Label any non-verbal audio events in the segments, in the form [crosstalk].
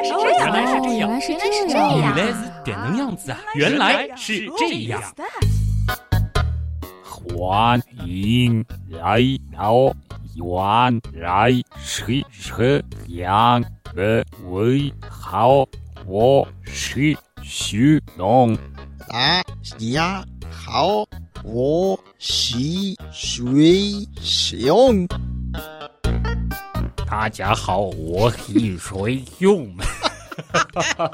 来是这样，原来是这样，原来是这样，原来是点能样子啊！原来是这样。欢迎来到原来是这样的美好，我是徐龙。大家好，我是水熊。大家好，我是水熊。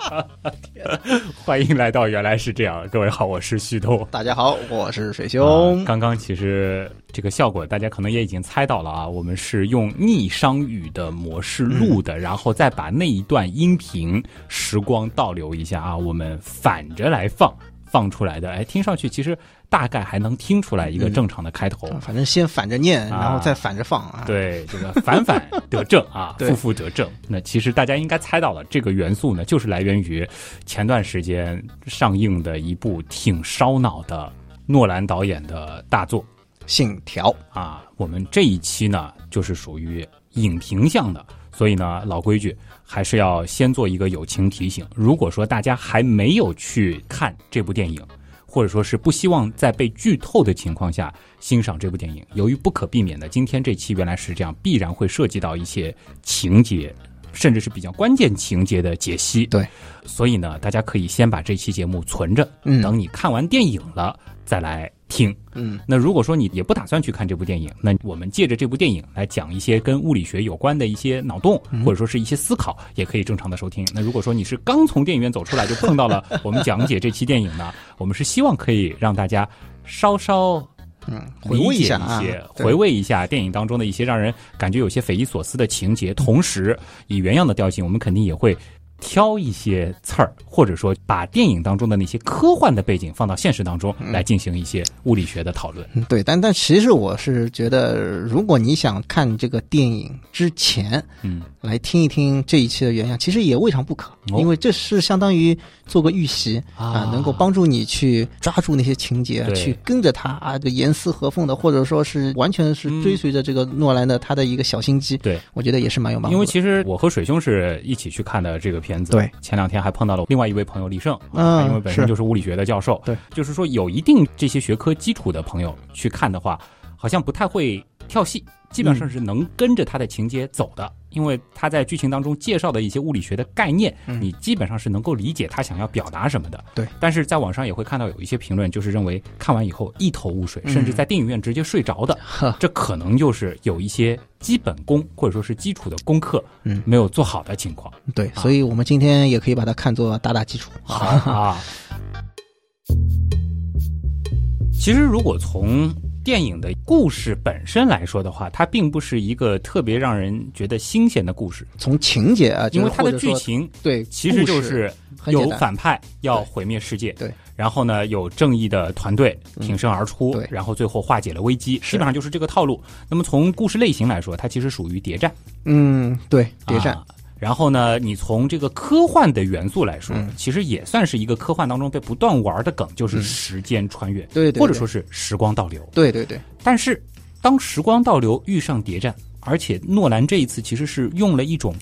[laughs] 欢迎来到原来是这样，各位好，我是旭东。大家好，我是水兄。刚刚其实这个效果大家可能也已经猜到了啊，我们是用逆商语的模式录的，然后再把那一段音频时光倒流一下啊，我们反着来放放出来的，哎，听上去其实大概还能听出来一个正常的开头。反正先反着念，然后再反着放啊。对，这个反反得正啊，[laughs] 负负得正。那其实大家应该猜到了，这个元素呢，就是来源于前段时间上映的一部挺烧脑的诺兰导演的大作《信条》啊。我们这一期呢，就是属于影评向的，所以呢，老规矩，还是要先做一个友情提醒。如果说大家还没有去看这部电影，或者说是不希望在被剧透的情况下欣赏这部电影，由于不可避免的，今天这期原来是这样，必然会涉及到一些情节，甚至是比较关键情节的解析。对，所以呢，大家可以先把这期节目存着，嗯等你看完电影了再来听。嗯，那如果说你也不打算去看这部电影，那我们借着这部电影来讲一些跟物理学有关的一些脑洞，或者说是一些思考，也可以正常的收听。那如果说你是刚从电影院走出来就碰到了我们讲解这期电影呢，我们是希望可以让大家稍稍嗯，回味理解一下啊一些，，回味一下电影当中的一些让人感觉有些匪夷所思的情节，同时以原样的调性，我们肯定也会挑一些刺儿，或者说把电影当中的那些科幻的背景放到现实当中来进行一些物理学的讨论。嗯对，但但其实我是觉得，如果你想看这个电影之前嗯，来听一听这一期的原样，其实也未尝不可，哦因为这是相当于做个预习啊能够帮助你去抓住那些情节，对去跟着他啊，这严丝合缝的，或者说是完全是追随着这个诺兰的他的一个小心机，对，我觉得也是蛮有帮助的。因为其实我和水兄是一起去看的这个片子。对，前两天还碰到了另外一位朋友李胜，嗯啊因为本身就是物理学的教授。对，就是说有一定这些学科基础的朋友去看的话，好像不太会跳戏，基本上是能跟着他的情节走的。因为他在剧情当中介绍的一些物理学的概念，嗯你基本上是能够理解他想要表达什么的。对，但是在网上也会看到有一些评论，就是认为看完以后一头雾水，嗯甚至在电影院直接睡着的。这可能就是有一些基本功或者说是基础的功课，嗯没有做好的情况。对，所以我们今天也可以把它看作打打基础。好啊。[laughs] 其实，如果从电影的故事本身来说的话，它并不是一个特别让人觉得新鲜的故事，从情节啊，因为它的剧情对，其实就是有反派要毁灭世界，对，然后呢有正义的团队挺身而出，对然后最后化解了危机，基本上就是这个套路。那么从故事类型来说，它其实属于谍战，嗯，对，谍战，啊然后呢，你从这个科幻的元素来说，嗯。其实也算是一个科幻当中被不断玩的梗，就是时间穿越，对对对。或者说是时光倒流。对对对，但是，当时光倒流遇上谍战，而且诺兰这一次其实是用了一种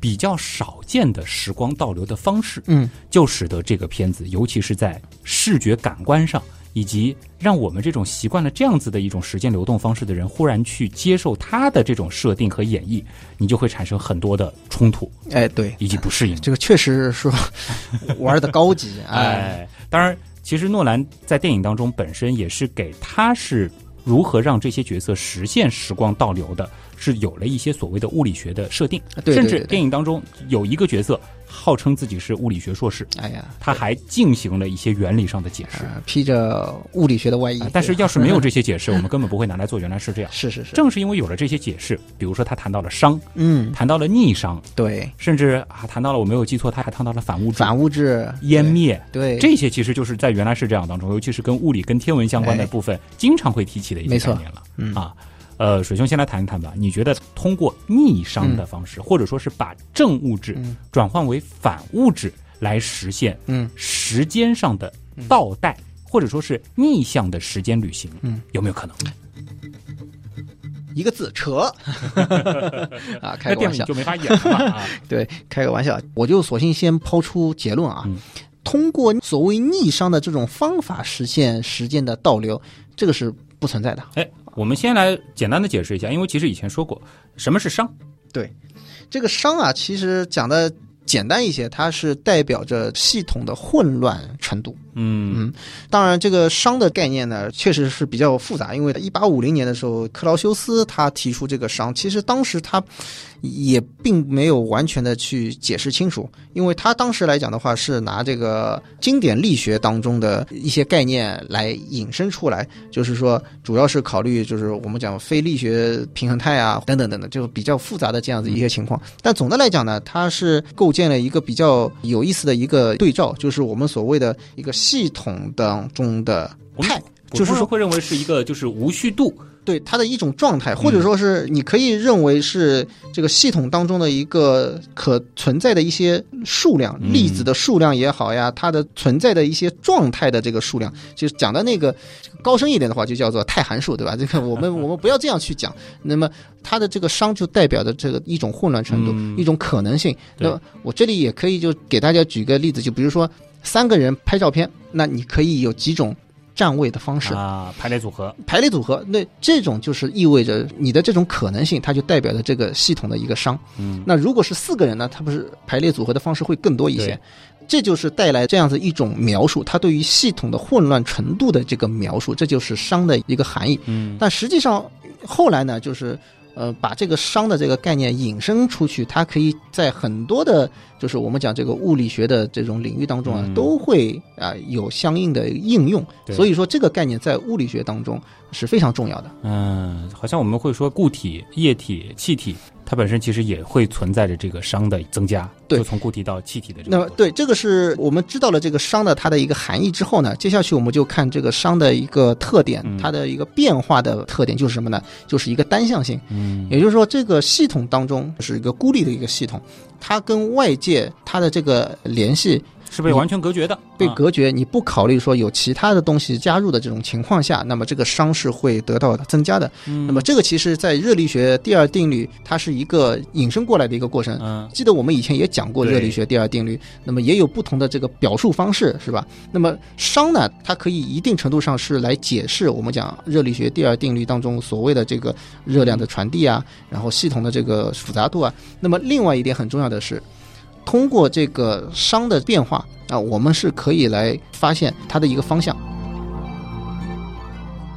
比较少见的时光倒流的方式，嗯，就使得这个片子，尤其是在视觉感官上，以及让我们这种习惯了这样子的一种时间流动方式的人，忽然去接受他的这种设定和演绎，你就会产生很多的冲突哎，对，以及不适应。这个确实是说 [laughs] 玩的高级，哎，哎，当然，其实诺兰在电影当中本身也是给他是如何让这些角色实现时光倒流的，是有了一些所谓的物理学的设定，甚至电影当中有一个角色号称自己是物理学硕士，哎呀，他还进行了一些原理上的解释。呃披着物理学的外衣啊，但是要是没有这些解释，[laughs] 我们根本不会拿来做。原来是这样。是是是，正是因为有了这些解释，比如说他谈到了熵，嗯，谈到了逆熵，对，甚至啊谈到了我没有记错，他还谈到了反物质、反物质湮，灭，对，这些其实就是在原来是这样当中，尤其是跟物理、跟天文相关的哎。部分，经常会提起的一些概念了。嗯。啊，呃，水兄先来谈一谈吧。你觉得通过逆商的方式，或者说是把正物质嗯转换为反物质，来实现嗯时间上的倒带，或者说是逆向的时间旅行，嗯，有没有可能？一个字扯 [laughs] 啊，开个玩笑就没法演了啊。[laughs] 对，开个玩笑，我就索性先抛出结论啊。嗯通过所谓逆商的这种方法实现时间的倒流，这个是不存在的。哎，我们先来简单的解释一下，因为其实以前说过什么是商。对这个商啊，其实讲的简单一些，它是代表着系统的混乱程度。嗯当然，这个商的概念呢，确实是比较复杂。因为一八五零年的时候，克劳修斯他提出这个商，其实当时他也并没有完全的去解释清楚，因为他当时来讲的话，是拿这个经典力学当中的一些概念来引申出来，就是说，主要是考虑就是我们讲非力学平衡态啊，等等等等，就比较复杂的这样子一些情况。但总的来讲呢，它是构建了一个比较有意思的一个对照，就是我们所谓的一个系统当中的态。就是说会认为是一个就是无序度。对它的一种状态，或者说是你可以认为是这个系统当中的一个可存在的一些数量，嗯粒子的数量也好呀，它的存在的一些状态的这个数量，就是讲的那个高深一点的话，就叫做态函数，对吧？这个我们 [laughs] 我们不要这样去讲。那么它的这个熵就代表着这个一种混乱程度，嗯一种可能性。那么我这里也可以就给大家举个例子，就比如说三个人拍照片，那你可以有几种站位的方式。啊，排列组合。排列组合，那这种就是意味着你的这种可能性，它就代表着这个系统的一个商。嗯，那如果是四个人呢，它不是排列组合的方式会更多一些，这就是带来这样子一种描述，它对于系统的混乱程度的这个描述，这就是商的一个含义。嗯但实际上后来呢，就是呃把这个商的这个概念引申出去，它可以在很多的，就是我们讲这个物理学的这种领域当中啊，嗯都会啊、有相应的应用。所以说这个概念在物理学当中是非常重要的。嗯，好像我们会说固体、液体、气体，它本身其实也会存在着这个熵的增加，对就从固体到气体的这个。那么对，这个是我们知道了这个熵的它的一个含义之后呢，接下去我们就看这个熵的一个特点，嗯它的一个变化的特点就是什么呢？就是一个单向性，嗯也就是说这个系统当中是一个孤立的一个系统，它跟外界它的这个联系是被完全隔绝的，啊被隔绝，你不考虑说有其他的东西加入的这种情况下，那么这个熵是会得到增加的。嗯那么这个其实在热力学第二定律，它是一个引申过来的一个过程。嗯记得我们以前也讲过热力学第二定律，那么也有不同的这个表述方式，是吧？那么熵呢，它可以一定程度上是来解释我们讲热力学第二定律当中所谓的这个热量的传递啊，然后系统的这个复杂度啊。那么另外一点很重要的是，通过这个熵的变化啊，我们是可以来发现它的一个方向。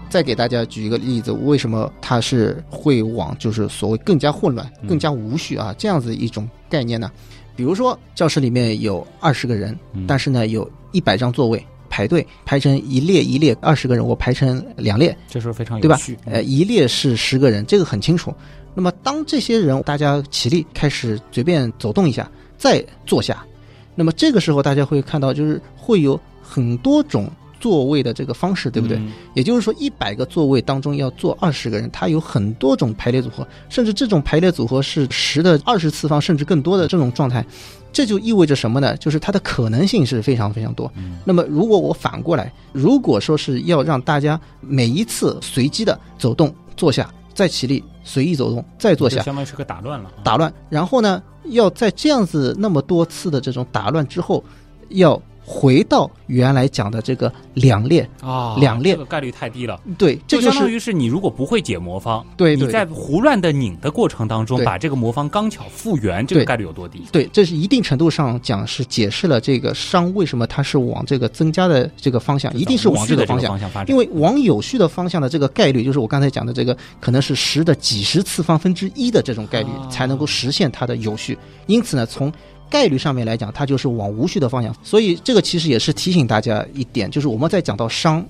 再给大家举一个例子，为什么它是会往就是所谓更加混乱、嗯更加无序啊这样子一种概念呢？比如说教室里面有二十个人，嗯但是呢有一百张座位排队排成一列一列，二十个人我排成两列，这时候非常对吧有序。呃，一列是十个人，这个很清楚。那么当这些人大家起立开始随便走动一下，再坐下，那么这个时候大家会看到就是会有很多种座位的这个方式，对不对？嗯也就是说，一百个座位当中要坐二十个人，它有很多种排列组合，甚至这种排列组合是十的二十次方，甚至更多的这种状态。这就意味着什么呢？就是它的可能性是非常非常多。嗯那么，如果我反过来，如果说是要让大家每一次随机的走动、坐下、再起立、随意走动、再坐下，相当于是个打乱了。打乱，然后呢，要在这样子那么多次的这种打乱之后，要回到原来讲的这个两列，啊，两列这个概率太低了。对，这就相当是于是你如果不会解魔方，对对你在胡乱的拧的过程当中，把这个魔方刚巧复原，这个概率有多低？对，这是一定程度上讲是解释了这个熵为什么它是往这个增加的这个方向，一定是往这个这个方向。发展。因为往有序的方向的这个概率，就是我刚才讲的这个，可能是十的几十次方分之一的这种概率啊才能够实现它的有序。因此呢，从概率上面来讲，它就是往无序的方向。所以这个其实也是提醒大家一点，就是我们在讲到熵。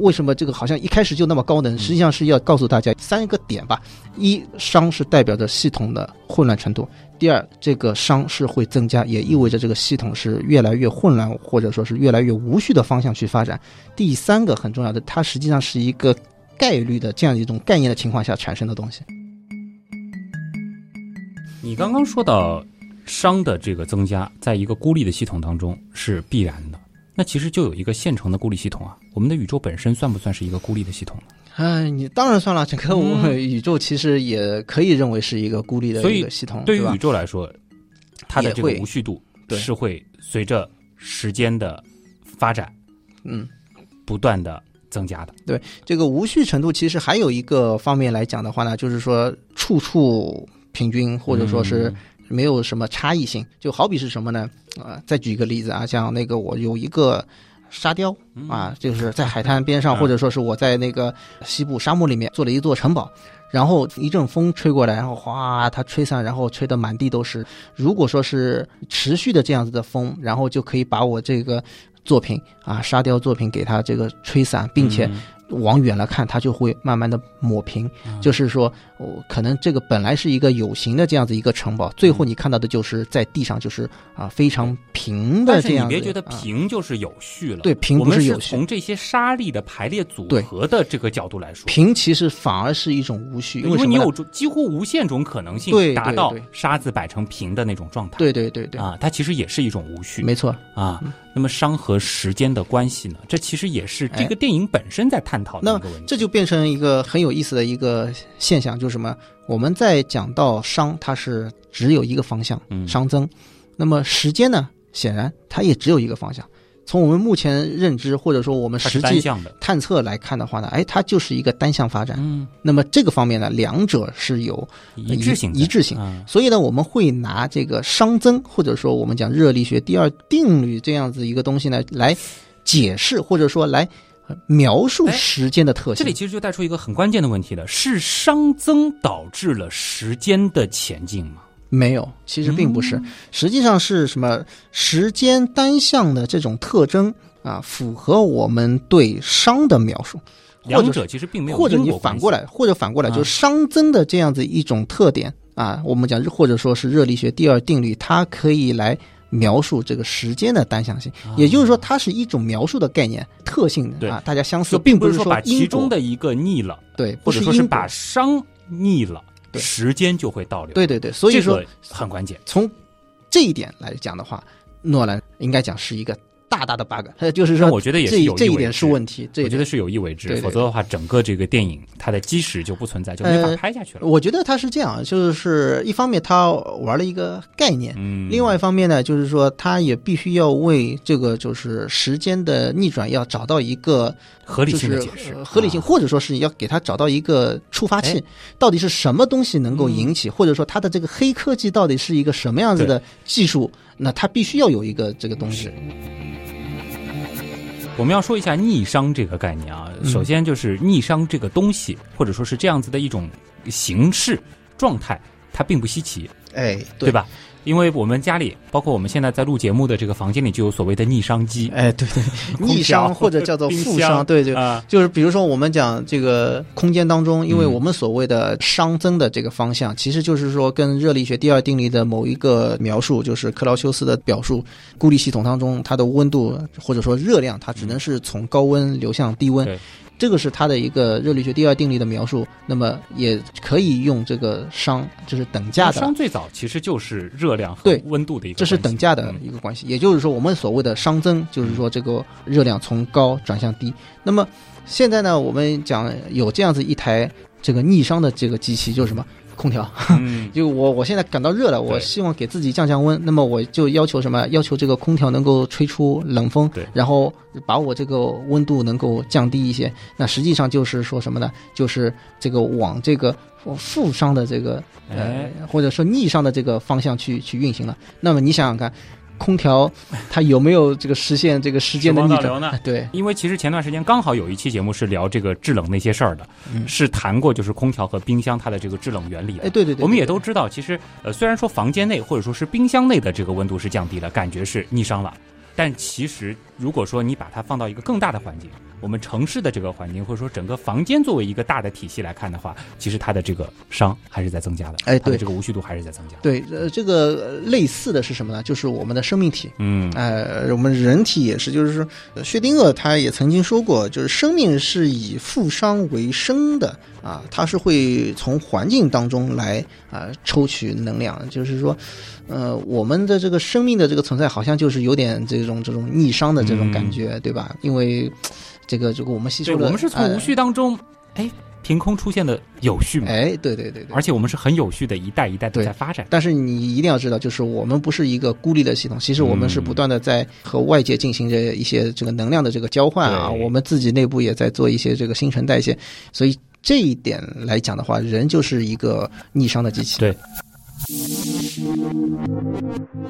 为什么这个好像一开始就那么高能？实际上是要告诉大家三个点吧：一，熵是代表着系统的混乱程度；第二，这个熵是会增加，也意味着这个系统是越来越混乱，或者说是越来越无序的方向去发展。第三个很重要的，它实际上是一个概率的这样一种概念的情况下产生的东西。你刚刚说到熵的这个增加，在一个孤立的系统当中是必然的。那其实就有一个现成的孤立系统啊。我们的宇宙本身算不算是一个孤立的系统呢？哎，你当然算了，整个我们宇宙其实也可以认为是一个孤立的一个系统，吧对于宇？宙来说，它的这个无序度是会随着时间的发展嗯，不断的增加的。对这个无序程度其实还有一个方面来讲的话呢，就是说处处平均，或者说是嗯没有什么差异性。就好比是什么呢？啊、再举一个例子啊，像那个我有一个沙雕啊，就是在海滩边上，[laughs] 嗯或者说是我在那个西部沙漠里面做了一座城堡。然后一阵风吹过来，然后哗，它吹散，然后吹得满地都是。如果说是持续的这样子的风，然后就可以把我这个作品啊沙雕作品给它这个吹散，并且嗯往远了看，它就会慢慢的抹平。就是说，我、可能这个本来是一个有形的这样子一个城堡，最后你看到的就是在地上就是啊非常平的但是你这样子。别觉得啊平就是有序了，对平不是有序从这些沙粒的排列组合的这个角度来说，平其实反而是一种无序，因为你有种几乎无限种可能性，对对达到沙子摆成平的那种状态。对对对对，啊，它其实也是一种无序没错。啊。那么伤和时间的关系呢？这其实也是这个电影本身在探讨的那一个问题。这就变成一个很有意思的一个现象，就是什么？我们在讲到商，它是只有一个方向，嗯熵增。那么时间呢？显然它也只有一个方向。从我们目前认知，或者说我们实际探测来看的话呢，哎，它就是一个单向发展。嗯，那么这个方面呢，两者是有一致性，一致性。嗯所以呢，我们会拿这个熵增，或者说我们讲热力学第二定律这样子一个东西呢，来解释或者说来呃描述哎时间的特性。这里其实就带出一个很关键的问题了：是熵增导致了时间的前进吗？没有，其实并不嗯。是，实际上是什么时间单向的这种特征啊，符合我们对熵的描述，或者两者其实并没有或者你反过来，或者反过来，啊就是熵增的这样子一种特点啊，我们讲或者说是热力学第二定律，它可以来描述这个时间的单向性，也就是说，它是一种描述的概念特性的啊，大家相似，并不是说把其中的一个逆了，对，或不是说是把熵逆了，对时间就会倒流。对对对，所以说这个很关键。从这一点来讲的话，诺兰应该讲是一个大大的 bug，呃，就是说我觉得也是这有这一点是问题，这我觉得是有意为之，否则的话，整个这个电影它的基石就不存在，就没法呃拍下去了。我觉得他是这样，就是一方面他玩了一个概念，嗯，另外一方面呢，就是说他也必须要为这个就是时间的逆转要找到一个合理性的解释，呃合理性，啊或者说是要给他找到一个触发器哎，到底是什么东西能够引起，或者说它的这个黑科技到底是一个什么样子的技术，那它必须要有一个这个东西。我们要说一下逆商这个概念啊。嗯首先就是逆商这个东西，或者说是这样子的一种形式状态，它并不稀奇，哎，对？吧？因为我们家里，包括我们现在在录节目的这个房间里，就有所谓的逆商机，哎，对对，[laughs] 逆调商或者叫做负箱商，对对。啊，就是比如说，我们讲这个空间当中，因为嗯我们所谓的熵增的这个方向，其实就是说跟热力学第二定律的某一个描述，就是克劳修斯的表述，孤立系统当中它的温度或者说热量，它只能是从高温流向低温对。这个是它的一个热力学第二定律的描述，那么也可以用这个熵，就是等价的熵最早其实就是热量和温度的一个这是等价的嗯一个关系，也就是说，我们所谓的熵增，就是说这个热量从高转向低。那么现在呢，我们讲有这样子一台这个逆熵的这个机器，就是什么空调。嗯，[laughs] 就我我现在感到热了，我希望给自己降降温，那么我就要求什么？要求这个空调能够吹出冷风，对然后把我这个温度能够降低一些。那实际上就是说什么呢？就是这个往这个负伤的这个呃哎，或者说逆商的这个方向去去运行了。那么你想想看，空调它有没有这个实现这个时间的逆流呢？哎对，因为其实前段时间刚好有一期节目是聊这个制冷那些事儿的，嗯。是谈过就是空调和冰箱它的这个制冷原理的。哎，对对对，我们也都知道，其实呃，虽然说房间内或者说是冰箱内的这个温度是降低了，感觉是逆商了，但其实如果说你把它放到一个更大的环境，我们城市的这个环境，或者说整个房间作为一个大的体系来看的话，其实它的这个商还是在增加的，哎对这个无序度还是在增加。对，呃，这个呃类似的是什么呢？就是我们的生命体。嗯，呃，我们人体也是，就是说，呃薛定谔他也曾经说过，就是生命是以负伤为生的啊，它是会从环境当中来啊抽取能量，就是说，呃，我们的这个生命的这个存在，好像就是有点这种这种逆商的这种感觉，对吧？因为这个这个我们吸对，收了，我们是从无呃序当中哎，凭空出现的有序嘛，哎，对对对对。而且我们是很有序的，一代一代都在发展。但是你一定要知道，就是我们不是一个孤立的系统，其实我们是不断的在和外界进行着一些这个能量的这个交换啊，对我们自己内部也在做一些这个新陈代谢，所以这一点来讲的话，人就是一个逆商的机器。对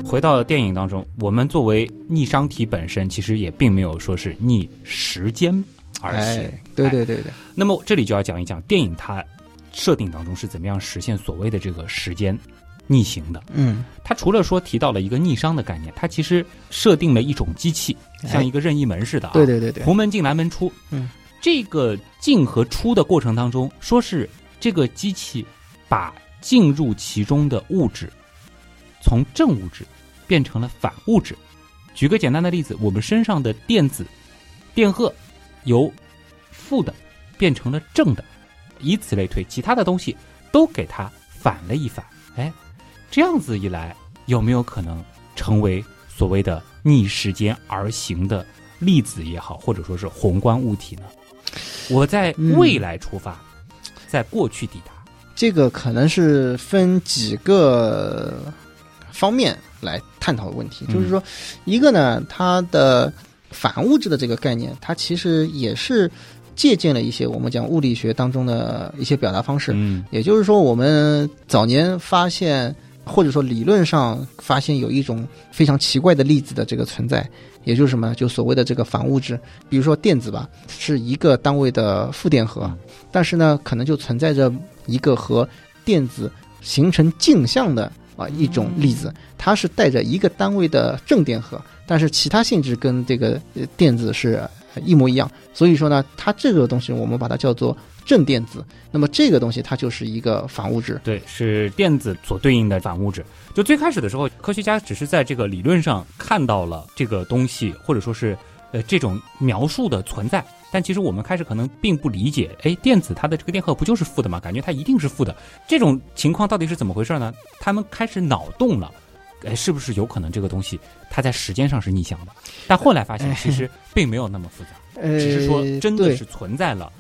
回到电影当中，我们作为逆商体本身，其实也并没有说是逆时间而行。哎，对对对对，那么这里就要讲一讲电影它设定当中是怎么样实现所谓的这个时间逆行的。嗯，它除了说提到了一个逆商的概念，它其实设定了一种机器，哎像一个任意门似的啊。对对对对，红门进，蓝门出。嗯，这个进和出的过程当中，说是这个机器把进入其中的物质从正物质变成了反物质。举个简单的例子，我们身上的电子电荷由负的变成了正的，以此类推，其他的东西都给它反了一反。哎，这样子一来，有没有可能成为所谓的逆时间而行的粒子也好，或者说是宏观物体呢？我在未来出发，在过去抵达。这个可能是分几个方面来探讨的问题，嗯。就是说，一个呢，它的反物质的这个概念，它其实也是借鉴了一些我们讲物理学当中的一些表达方式，嗯。也就是说，我们早年发现，或者说理论上发现有一种非常奇怪的粒子的这个存在，也就是什么？就所谓的这个反物质，比如说电子吧，是一个单位的负电荷，嗯。但是呢，可能就存在着一个和电子形成镜像的啊一种粒子，它是带着一个单位的正电荷，但是其他性质跟这个呃电子是呃一模一样，所以说呢，它这个东西我们把它叫做正电子。那么这个东西它就是一个反物质。对，是电子所对应的反物质。就最开始的时候，科学家只是在这个理论上看到了这个东西，或者说是呃这种描述的存在。但其实我们开始可能并不理解，哎，电子它的这个电荷不就是负的吗？感觉它一定是负的。这种情况到底是怎么回事呢？他们开始脑洞了，哎，是不是有可能这个东西它在时间上是逆向的？但后来发现其实 [laughs] 并没有那么复杂，呃，只是说真的是存在了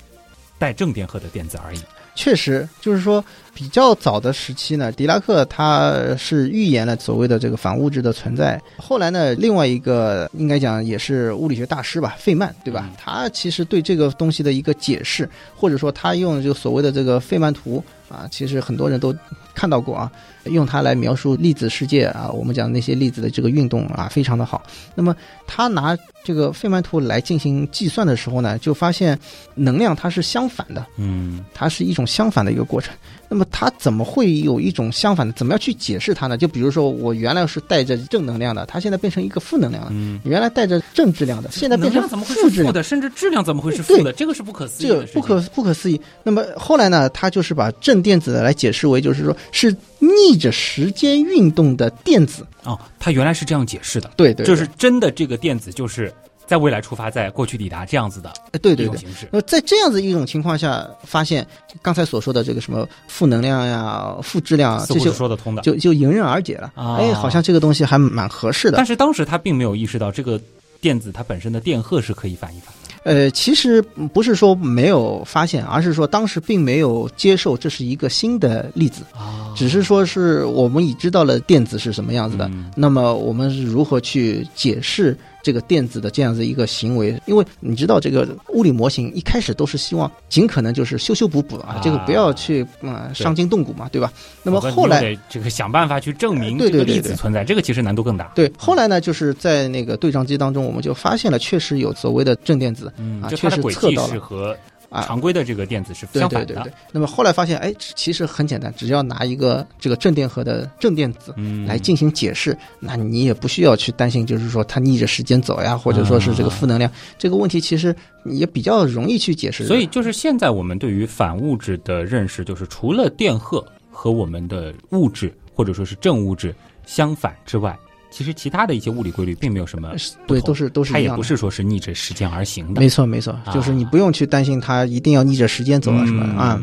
带正电荷的电子而已。确实，就是说比较早的时期呢，狄拉克他是预言了所谓的这个反物质的存在。后来呢，另外一个应该讲也是物理学大师吧，费曼，对吧？嗯他其实对这个东西的一个解释，或者说他用这个所谓的这个费曼图啊，其实很多人都看到过啊，用它来描述粒子世界啊，我们讲那些粒子的这个运动啊，非常的好。那么他拿这个费曼图来进行计算的时候呢，就发现能量它是相反的。嗯它是一种相反的一个过程。那么它怎么会有一种相反的？怎么样去解释它呢？就比如说，我原来是带着正能量的，它现在变成一个负能量了；嗯。原来带着正质量的，现在变成怎么会负质量。是负的？甚至质量怎么会是负的？这个是不可思议的。这个不可不可思议。那么后来呢，他就是把正电子来解释为，就是说是逆着时间运动的电子。哦，他原来是这样解释的，对对，就是真的这个电子就是在未来出发，在过去抵达这样子的一对对对。种形式。那在这样子一种情况下，发现刚才所说的这个什么负能量呀、负质量啊，这些说得通的。就就迎刃而解了。啊哎，好像这个东西还蛮合适的但。是当时他并没有意识到这个电子它本身的电荷是可以反一反的。呃，其实不是说没有发现，而是说当时并没有接受这是一个新的粒子，啊只是说是我们已知道了电子是什么样子的。嗯那么我们是如何去解释这个电子的这样子一个行为？因为你知道，这个物理模型一开始都是希望尽可能就是修修补补啊啊，这个不要去嗯、对伤筋动骨嘛，对吧？那么后来这个想办法去证明这个对对粒子存在，这个其实难度更大。对，后来呢，就是在那个对撞机当中，我们就发现了确实有所谓的正电子嗯，啊，确实测到了。常规的这个电子是相反的。对对对。那么后来发现，哎，其实很简单，只要拿一个这个正电荷的正电子嗯，来进行解释，那你也不需要去担心，就是说它逆着时间走呀，或者说是这个负能量，这个问题其实也比较容易去解释。所以就是现在我们对于反物质的认识，就是除了电荷和我们的物质或者说是正物质相反之外，其实其他的一些物理规律并没有什么对，都是都是它也。不是说是逆着时间而行的。没错没错，啊就是你不用去担心它一定要逆着时间走啊什么的嗯啊。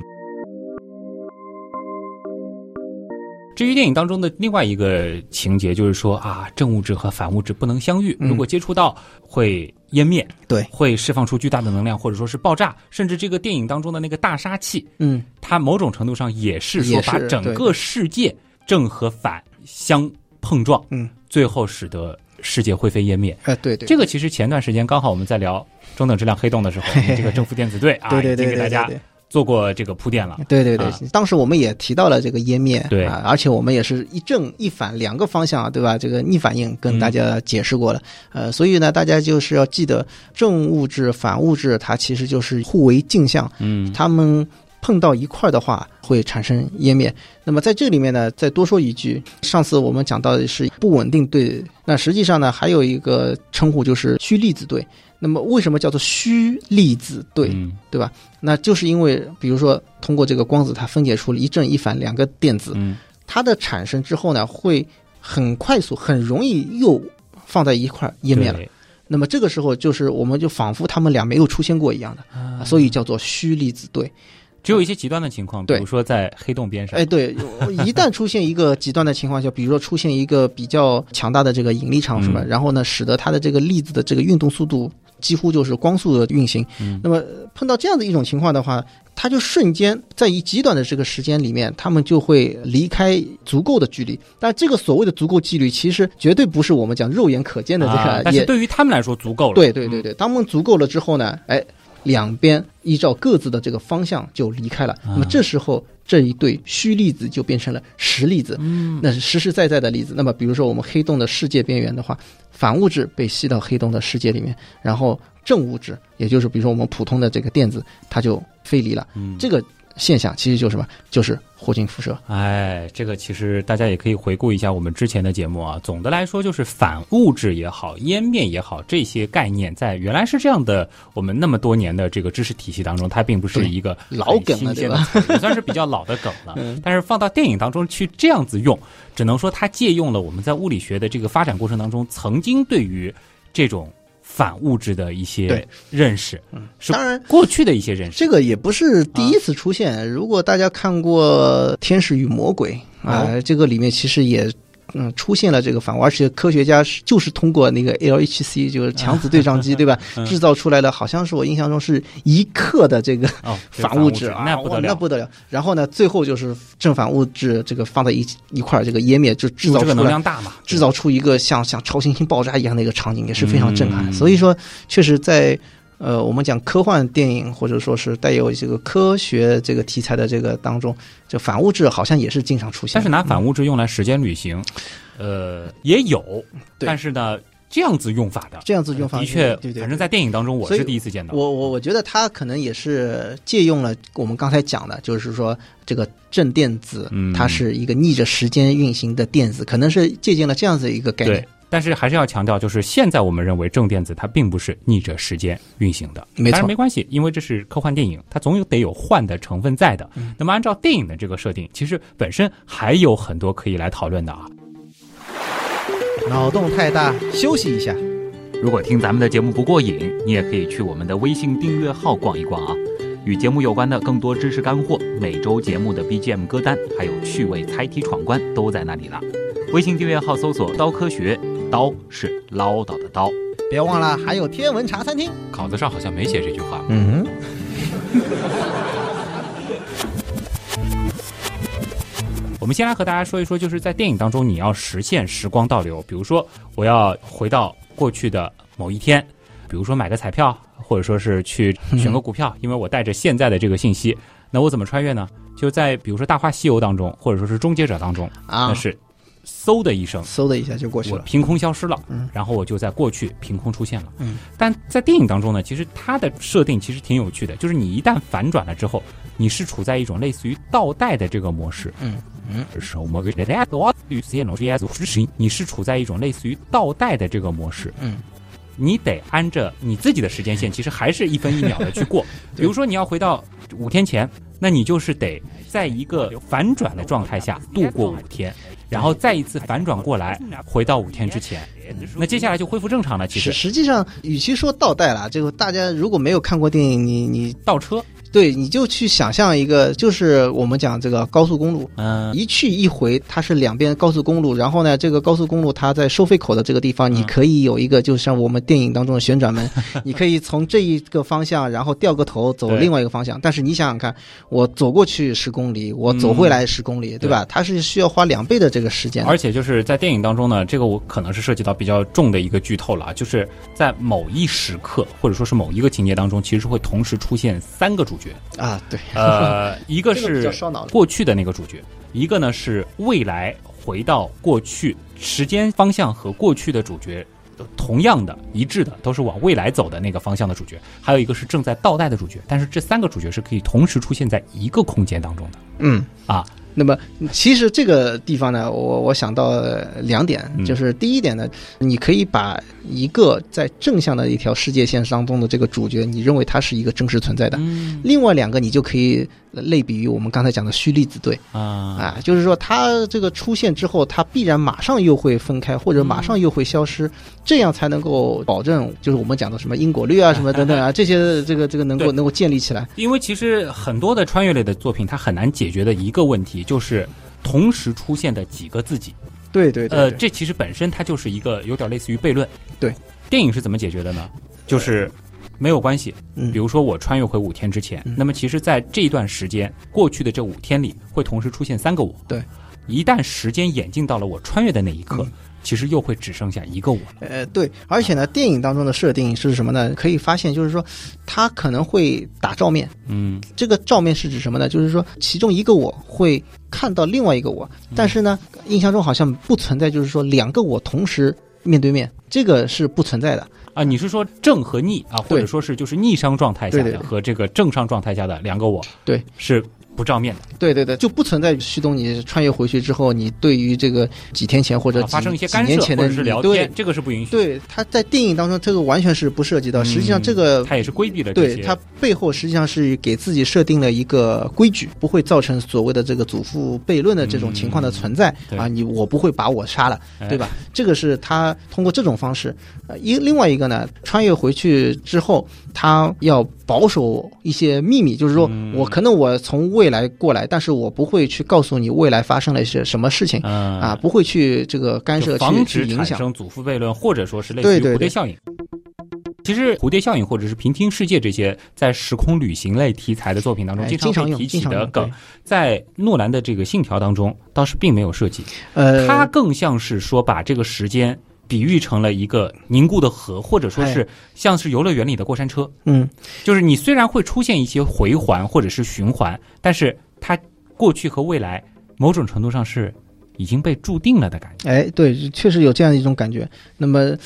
至于电影当中的另外一个情节，就是说啊，正物质和反物质不能相遇，嗯如果接触到会湮灭，对，会释放出巨大的能量，或者说是爆炸，甚至这个电影当中的那个大杀器，嗯，它某种程度上也是说把整个世界正和反相碰撞，嗯，最后使得世界灰飞烟灭。哎，对对，这个其实前段时间刚好我们在聊中等质量黑洞的时候，这个正负电子对 [laughs] 啊，对对对已经给大家。做过这个铺垫了。对对对啊，当时我们也提到了这个湮灭，对啊，而且我们也是一正一反两个方向，对吧？这个逆反应跟大家解释过了，呃，所以呢，大家就是要记得正物质、反物质，它其实就是互为镜像，嗯它们碰到一块儿的话会产生湮灭。那么在这里面呢，再多说一句，上次我们讲到的是不稳定对，那实际上呢，还有一个称呼就是虚粒子对。那么为什么叫做虚粒子对？对吧那就是因为，比如说通过这个光子，它分解出了一正一反两个电子，嗯它的产生之后呢，会很快速、很容易又放在一块儿湮灭了。那么这个时候，就是我们就仿佛它们俩没有出现过一样的，啊所以叫做虚粒子对。只有一些极端的情况，比如说在黑洞边上，哎，对，一旦出现一个极端的情况下，比如说出现一个比较强大的这个引力场什么，嗯然后呢，使得它的这个粒子的这个运动速度几乎就是光速的运行。嗯那么呃碰到这样的一种情况的话，它就瞬间在一极短的这个时间里面，它们就会离开足够的距离。但这个所谓的足够距离，其实绝对不是我们讲肉眼可见的这个，啊但也是对于他们来说足够了。对对对对，当我们足够了之后呢，哎，两边依照各自的这个方向就离开了。那么这时候这一对虚粒子就变成了实粒子，嗯，那是实实在在的粒子。那么比如说我们黑洞的世界边缘的话，反物质被吸到黑洞的世界里面，然后正物质，也就是比如说我们普通的这个电子，它就飞离了。嗯这个现象其实就是什么？就是霍金辐射。哎，这个其实大家也可以回顾一下我们之前的节目啊。总的来说，就是反物质也好，湮灭也好，这些概念在原来是这样的，我们那么多年的这个知识体系当中，它并不是一个老梗了对吧，也算是比较老的梗了。[laughs] 嗯但是放到电影当中去这样子用，只能说它借用了我们在物理学的这个发展过程当中曾经对于这种反物质的一些对认识，是当然，过去的一些认识。这个也不是第一次出现。如果大家看过《天使与魔鬼》啊、这个里面其实也。嗯，出现了这个反物，而且科学家是就是通过那个 LHC，就是强子对 [laughs] 撞机，对吧？嗯制造出来的，好像是我印象中是一克的这个反物质质啊，哇那不得了，那不得了。然后呢，最后就是正反物质这个放在一一块儿，这个湮灭就制造出来能量大嘛，制造出一个像像超新星爆炸一样的一个场景，也是非常震撼。嗯所以说，确实在呃我们讲科幻电影或者说是带有这个科学这个题材的这个当中，这反物质好像也是经常出现。但是拿反物质用来时间旅行，呃，也有，对但是呢，这样子用法的，这样子用法的确，对对对反正在电影当中我是第一次见到。我我我觉得它可能也是借用了我们刚才讲的，就是说这个正电子，嗯它是一个逆着时间运行的电子，可能是借鉴了这样子一个概念对。，但是还是要强调，就是现在我们认为正电子它并不是逆着时间运行的，没错没关系，因为这是科幻电影，它总有得有幻的成分在的。嗯那么按照电影的这个设定，其实本身还有很多可以来讨论的啊。脑洞太大，休息一下。如果听咱们的节目不过瘾，你也可以去我们的微信订阅号逛一逛啊。与节目有关的更多知识干货，每周节目的 BGM 歌单，还有趣味猜题闯关都在那里了。微信订阅号搜索“刀科学”，刀是唠叨的刀。别忘了还有天文茶餐厅。稿子上好像没写这句话。嗯 [laughs] 我们先来和大家说一说，就是在电影当中你要实现时光倒流，比如说我要回到过去的某一天，比如说买个彩票，或者说是去选个股票，因为我带着现在的这个信息，那我怎么穿越呢？就在比如说《大话西游》当中，或者说是《终结者》当中，啊那，是嗖的一声，嗖的一下就过去了。我凭空消失了，嗯然后我就在过去凭空出现了。嗯，但在电影当中呢，其实它的设定其实挺有趣的，就是你一旦反转了之后，你是处在一种类似于倒带的这个模式。嗯嗯，是你是处在一种类似于倒带的这个模式。嗯，你得按着你自己的时间线，其实还是一分一秒的去过。[laughs] 比如说你要回到五天前，那你就是得在一个反转的状态下度过五天，然后再一次反转过来，回到五天之前。那接下来就恢复正常了。其实实实际上，与其说倒带了，这个大家如果没有看过电影，你你倒车，对，你就去想象一个，就是我们讲这个高速公路，嗯，一去一回，它是两边高速公路，然后呢，这个高速公路它在收费口的这个地方，你可以有一个，就像我们电影当中的旋转门，[laughs] 你可以从这一个方向，然后掉个头走另外一个方向。但是你想想看，我走过去十公里，我走回来十公里，对吧？它是需要花两倍的这个时间。而且就是在电影当中呢，这个我可能是涉及到比较重的一个剧透了啊，就是在某一时刻或者说是某一个情节当中，其实会同时出现三个主角，啊，对，呃，[laughs] 一个是。过去的那个主角，一个呢是未来回到过去，时间方向和过去的主角同样的一致的，都是往未来走的那个方向的主角，还有一个是正在倒带的主角，但是这三个主角是可以同时出现在一个空间当中的嗯。啊。那么，其实这个地方呢，我我想到呃两点，嗯就是第一点呢，你可以把一个在正向的一条世界线当中的这个主角，你认为它是一个真实存在的；嗯另外两个，你就可以类比于我们刚才讲的虚粒子对啊啊，就是说它这个出现之后，它必然马上又会分开，或者马上又会消失，这样才能够保证，就是我们讲的什么因果律啊，[laughs] 什么等等啊，这些这个这个能够能够建立起来。因为其实很多的穿越类的作品，它很难解决的一个问题就是同时出现的几个自己。对对对呃，这其实本身它就是一个有点类似于悖论。对，电影是怎么解决的呢？就是没有关系。嗯比如说我穿越回五天之前，那么其实，在这一段时间过去的这五天里，会同时出现三个我。对，一旦时间演进到了我穿越的那一刻，嗯其实又会只剩下一个我了。呃，对，而且呢，电影当中的设定是什么呢？可以发现，就是说，他可能会打照面。嗯这个照面是指什么呢？就是说，其中一个我会看到另外一个我，但是呢，印象中好像不存在，就是说两个我同时面对面，这个是不存在的。啊，你是说正和逆啊，或者说是就是逆商状态下的和这个正商状态下的两个我，对，是不照面的，对对对，就不存在旭东你穿越回去之后，你对于这个几天前或者、啊发生一些几干涉年前的你或者是聊对天，这个是不允许的。对，他在电影当中这个完全是不涉及到，实际上这个他也是规避了。对他背后实际上是给自己设定了一个规矩，不会造成所谓的这个祖父悖论的这种情况的存在、对啊！你我不会把我杀了，哎对吧？这个是他通过这种方式，呃，一另外一个呢，穿越回去之后，他要保守一些秘密，就是说、嗯我可能我从未来过来，但是我不会去告诉你未来发生了一些什么事情。嗯啊，不会去这个干涉、就防止产去影响。生祖父悖论，或者说是类似于蝴蝶效应。其实蝴蝶效应或者是平行世界这些在时空旅行类题材的作品当中哎经常提起的梗，在诺兰的这个《信条》当中倒是并没有涉及，呃，它更像是说把这个时间比喻成了一个凝固的河，或者说是像是游乐园里的过山车。嗯，就是你虽然会出现一些回环或者是循环，但是它过去和未来某种程度上是已经被注定了的感觉。哎，对，确实有这样一种感觉。那么，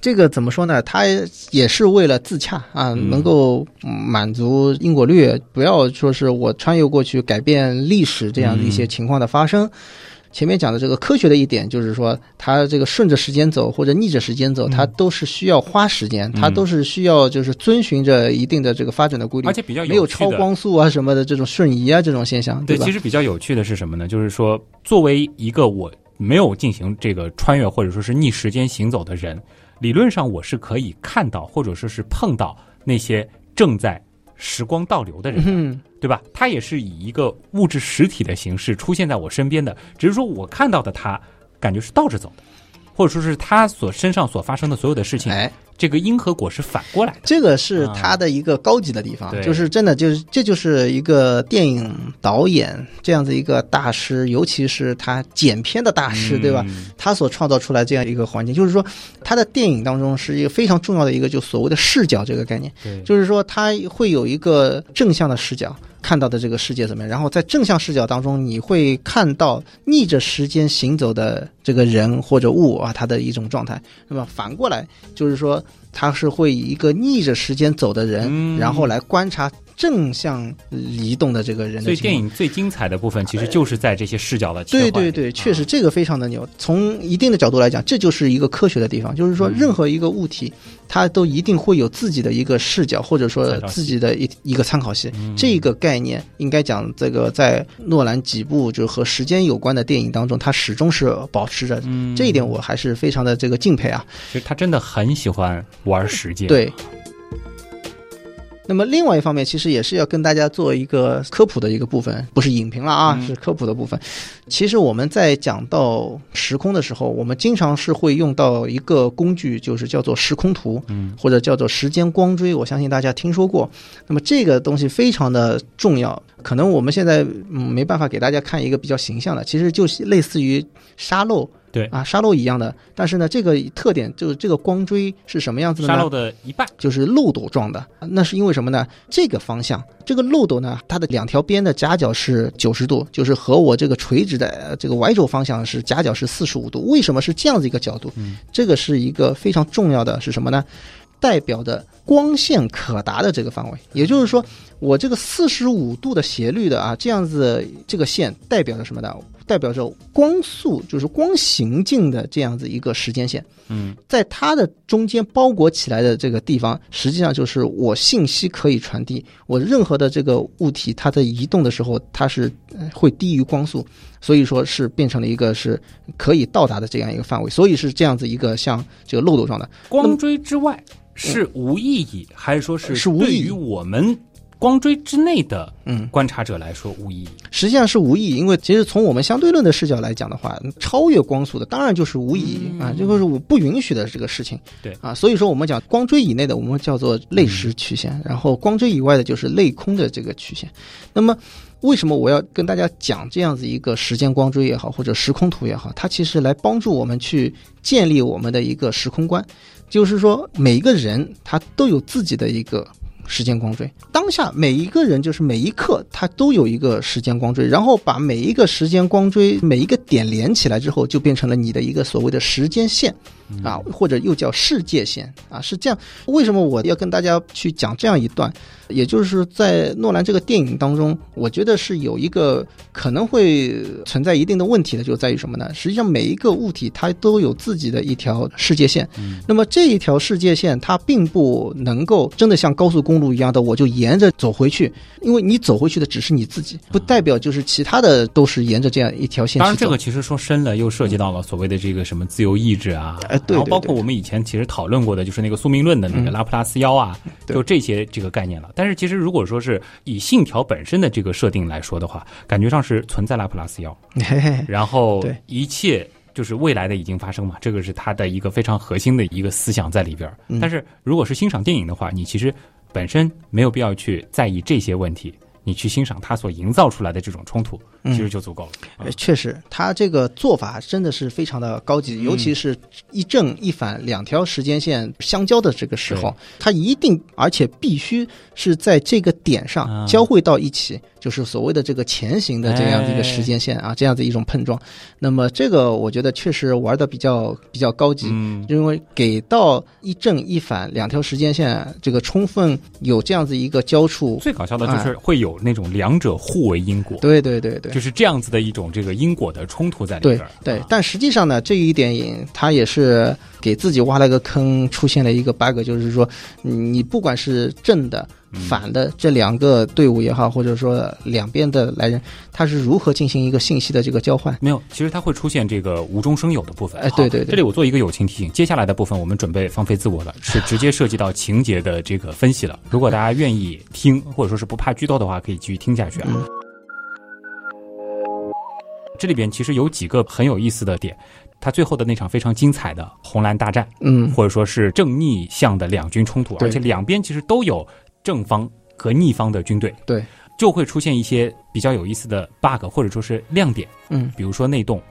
这个怎么说呢？它也是为了自洽啊，嗯能够嗯满足因果律，不要说是我穿越过去改变历史这样的一些情况的发生。前面讲的这个科学的一点，就是说，它这个顺着时间走或者逆着时间走，它都是需要花时间，它都是需要就是遵循着一定的这个发展的规律而，且比较没有超光速啊什么的这种瞬移啊这种现象，对，吧？其？实比较有趣的是什么呢？就是说，作为一个我没有进行这个穿越或者说是逆时间行走的人，理论上我是可以看到或者说是碰到那些正在时光倒流的人，嗯，对吧？他也是以一个物质实体的形式出现在我身边的，只是说我看到的他感觉是倒着走的，或者说是他所身上所发生的所有的事情，哎，这个因和果是反过来的。这个是它的一个高级的地方，对就是真的就是这就是一个电影导演这样子一个大师，尤其是他剪片的大师，对吧？嗯？他所创造出来这样一个环境，就是说他的电影当中是一个非常重要的一个就所谓的视角这个概念，对，就是说他会有一个正向的视角。看到的这个世界怎么样？然后在正向视角当中，你会看到逆着时间行走的这个人或者物啊，它的一种状态。那么反过来就是说，他是会以一个逆着时间走的人，嗯然后来观察正向移动的这个人所以。电影最精彩的部分其实就是在这些视角的切换。对对对，确实啊这个非常的牛。从一定的角度来讲，这就是一个科学的地方，就是说嗯任何一个物体，它都一定会有自己的一个视角，或者说自己的一一个参考系。嗯这个概念应该讲，这个在诺兰几部就是和时间有关的电影当中，它始终是保持着。嗯这一点我还是非常的这个敬佩啊。其实他真的很喜欢玩时间。，对，那么另外一方面，其实也是要跟大家做一个科普的一个部分，不是影评了啊，嗯是科普的部分。其实我们在讲到时空的时候，我们经常是会用到一个工具，就是叫做时空图，嗯，或者叫做时间光锥。我相信大家听说过。那么这个东西非常的重要，可能我们现在嗯没办法给大家看一个比较形象的，其实就是类似于沙漏。对啊，沙漏一样的，但是呢，这个特点就是这个光锥是什么样子的呢？沙漏的一半，就是漏斗状的。那是因为什么呢？这个方向，这个漏斗呢，它的两条边的夹角是九十度，就是和我这个垂直的呃这个 Y 轴方向是夹角是四十五度。为什么是这样子一个角度？嗯这个是一个非常重要的是什么呢？代表的光线可达的这个范围，也就是说，我这个四十五度的斜率的啊，这样子这个线代表着什么呢？代表着光速，就是光行进的这样子一个时间线。嗯在它的中间包裹起来的这个地方，实际上就是我信息可以传递，我任何的这个物体它在移动的时候，它是呃会低于光速，所以说是变成了一个是可以到达的这样一个范围，所以是这样子一个像这个漏斗状的。光锥之外是无意义，还是说是是无意义对于我们光锥之内的嗯，观察者来说无意义？实际上是无意义，因为其实从我们相对论的视角来讲的话，超越光速的当然就是无意义、嗯啊，这个是我不允许的这个事情。对啊，所以说我们讲光锥以内的，我们叫做类时曲线，然后光锥以外的就是类空的这个曲线。那么。为什么我要跟大家讲这样子一个时间光锥也好，或者时空图也好？它其实来帮助我们去建立我们的一个时空观，就是说每一个人他都有自己的一个时间光锥，当下每一个人就是每一刻他都有一个时间光锥，然后把每一个时间光锥每一个点连起来之后，就变成了你的一个所谓的时间线。啊，或者又叫世界线啊，是这样。为什么我要跟大家去讲这样一段？也就是在诺兰这个电影当中，我觉得是有一个可能会存在一定的问题的，就在于什么呢？实际上每一个物体它都有自己的一条世界线，那么这一条世界线它并不能够真的像高速公路一样的，我就沿着走回去，因为你走回去的只是你自己，不代表就是其他的都是沿着这样一条线。当然，这个其实说深了，又涉及到了所谓的这个什么自由意志啊，哎对对然后包括我们以前其实讨论过的，就是那个宿命论的那个嗯。拉普拉斯妖啊，对。就这些这个概念了。但是其实如果说是以信条本身的这个设定来说的话，感觉上是存在拉普拉斯妖，嘿嘿。嘿然后一切。就是未来的已经发生嘛，这个是它的一个非常核心的一个思想在里边但是如果是欣赏电影的话，你其实本身没有必要去在意这些问题，你去欣赏他所营造出来的这种冲突，嗯。其实就足够了。确实，他这个做法真的是非常的高级，尤其是一正一反两条时间线相交的这个时候，它一定而且必须是在这个点啊。上交汇到一起，就是所谓的这个前行的这样的一个时间线啊，这样的一种碰撞。那么这个我觉得确实玩的比较比较高级。嗯，因为给到一正一反两条时间线，这个充分有这样子一个交触，最搞笑的就是会有那种两者互为因果，对对对对，就是这样子的一种这个因果的冲突在里对边对但实际上呢，这一点影它也是给自己挖了个坑，出现了一个 bug，就是说，你不管是正的、嗯反的这两个队伍也好，或者说两边的来人，他是如何进行一个信息的这个交换？没有，其实它会出现这个无中生有的部分。好哎对对对这里我做一个友情提醒，接下来的部分我们准备放飞自我了，是 [laughs] 直接涉及到情节的这个分析了。如果大家愿意听，或者说是不怕剧透的话，可以继续听下去啊。嗯这里边其实有几个很有意思的点，它最后的那场非常精彩的红蓝大战，嗯，或者说是正逆向的两军冲突，而且两边其实都有正方和逆方的军队，对，就会出现一些比较有意思的 bug 或者说是亮点，嗯，比如说那栋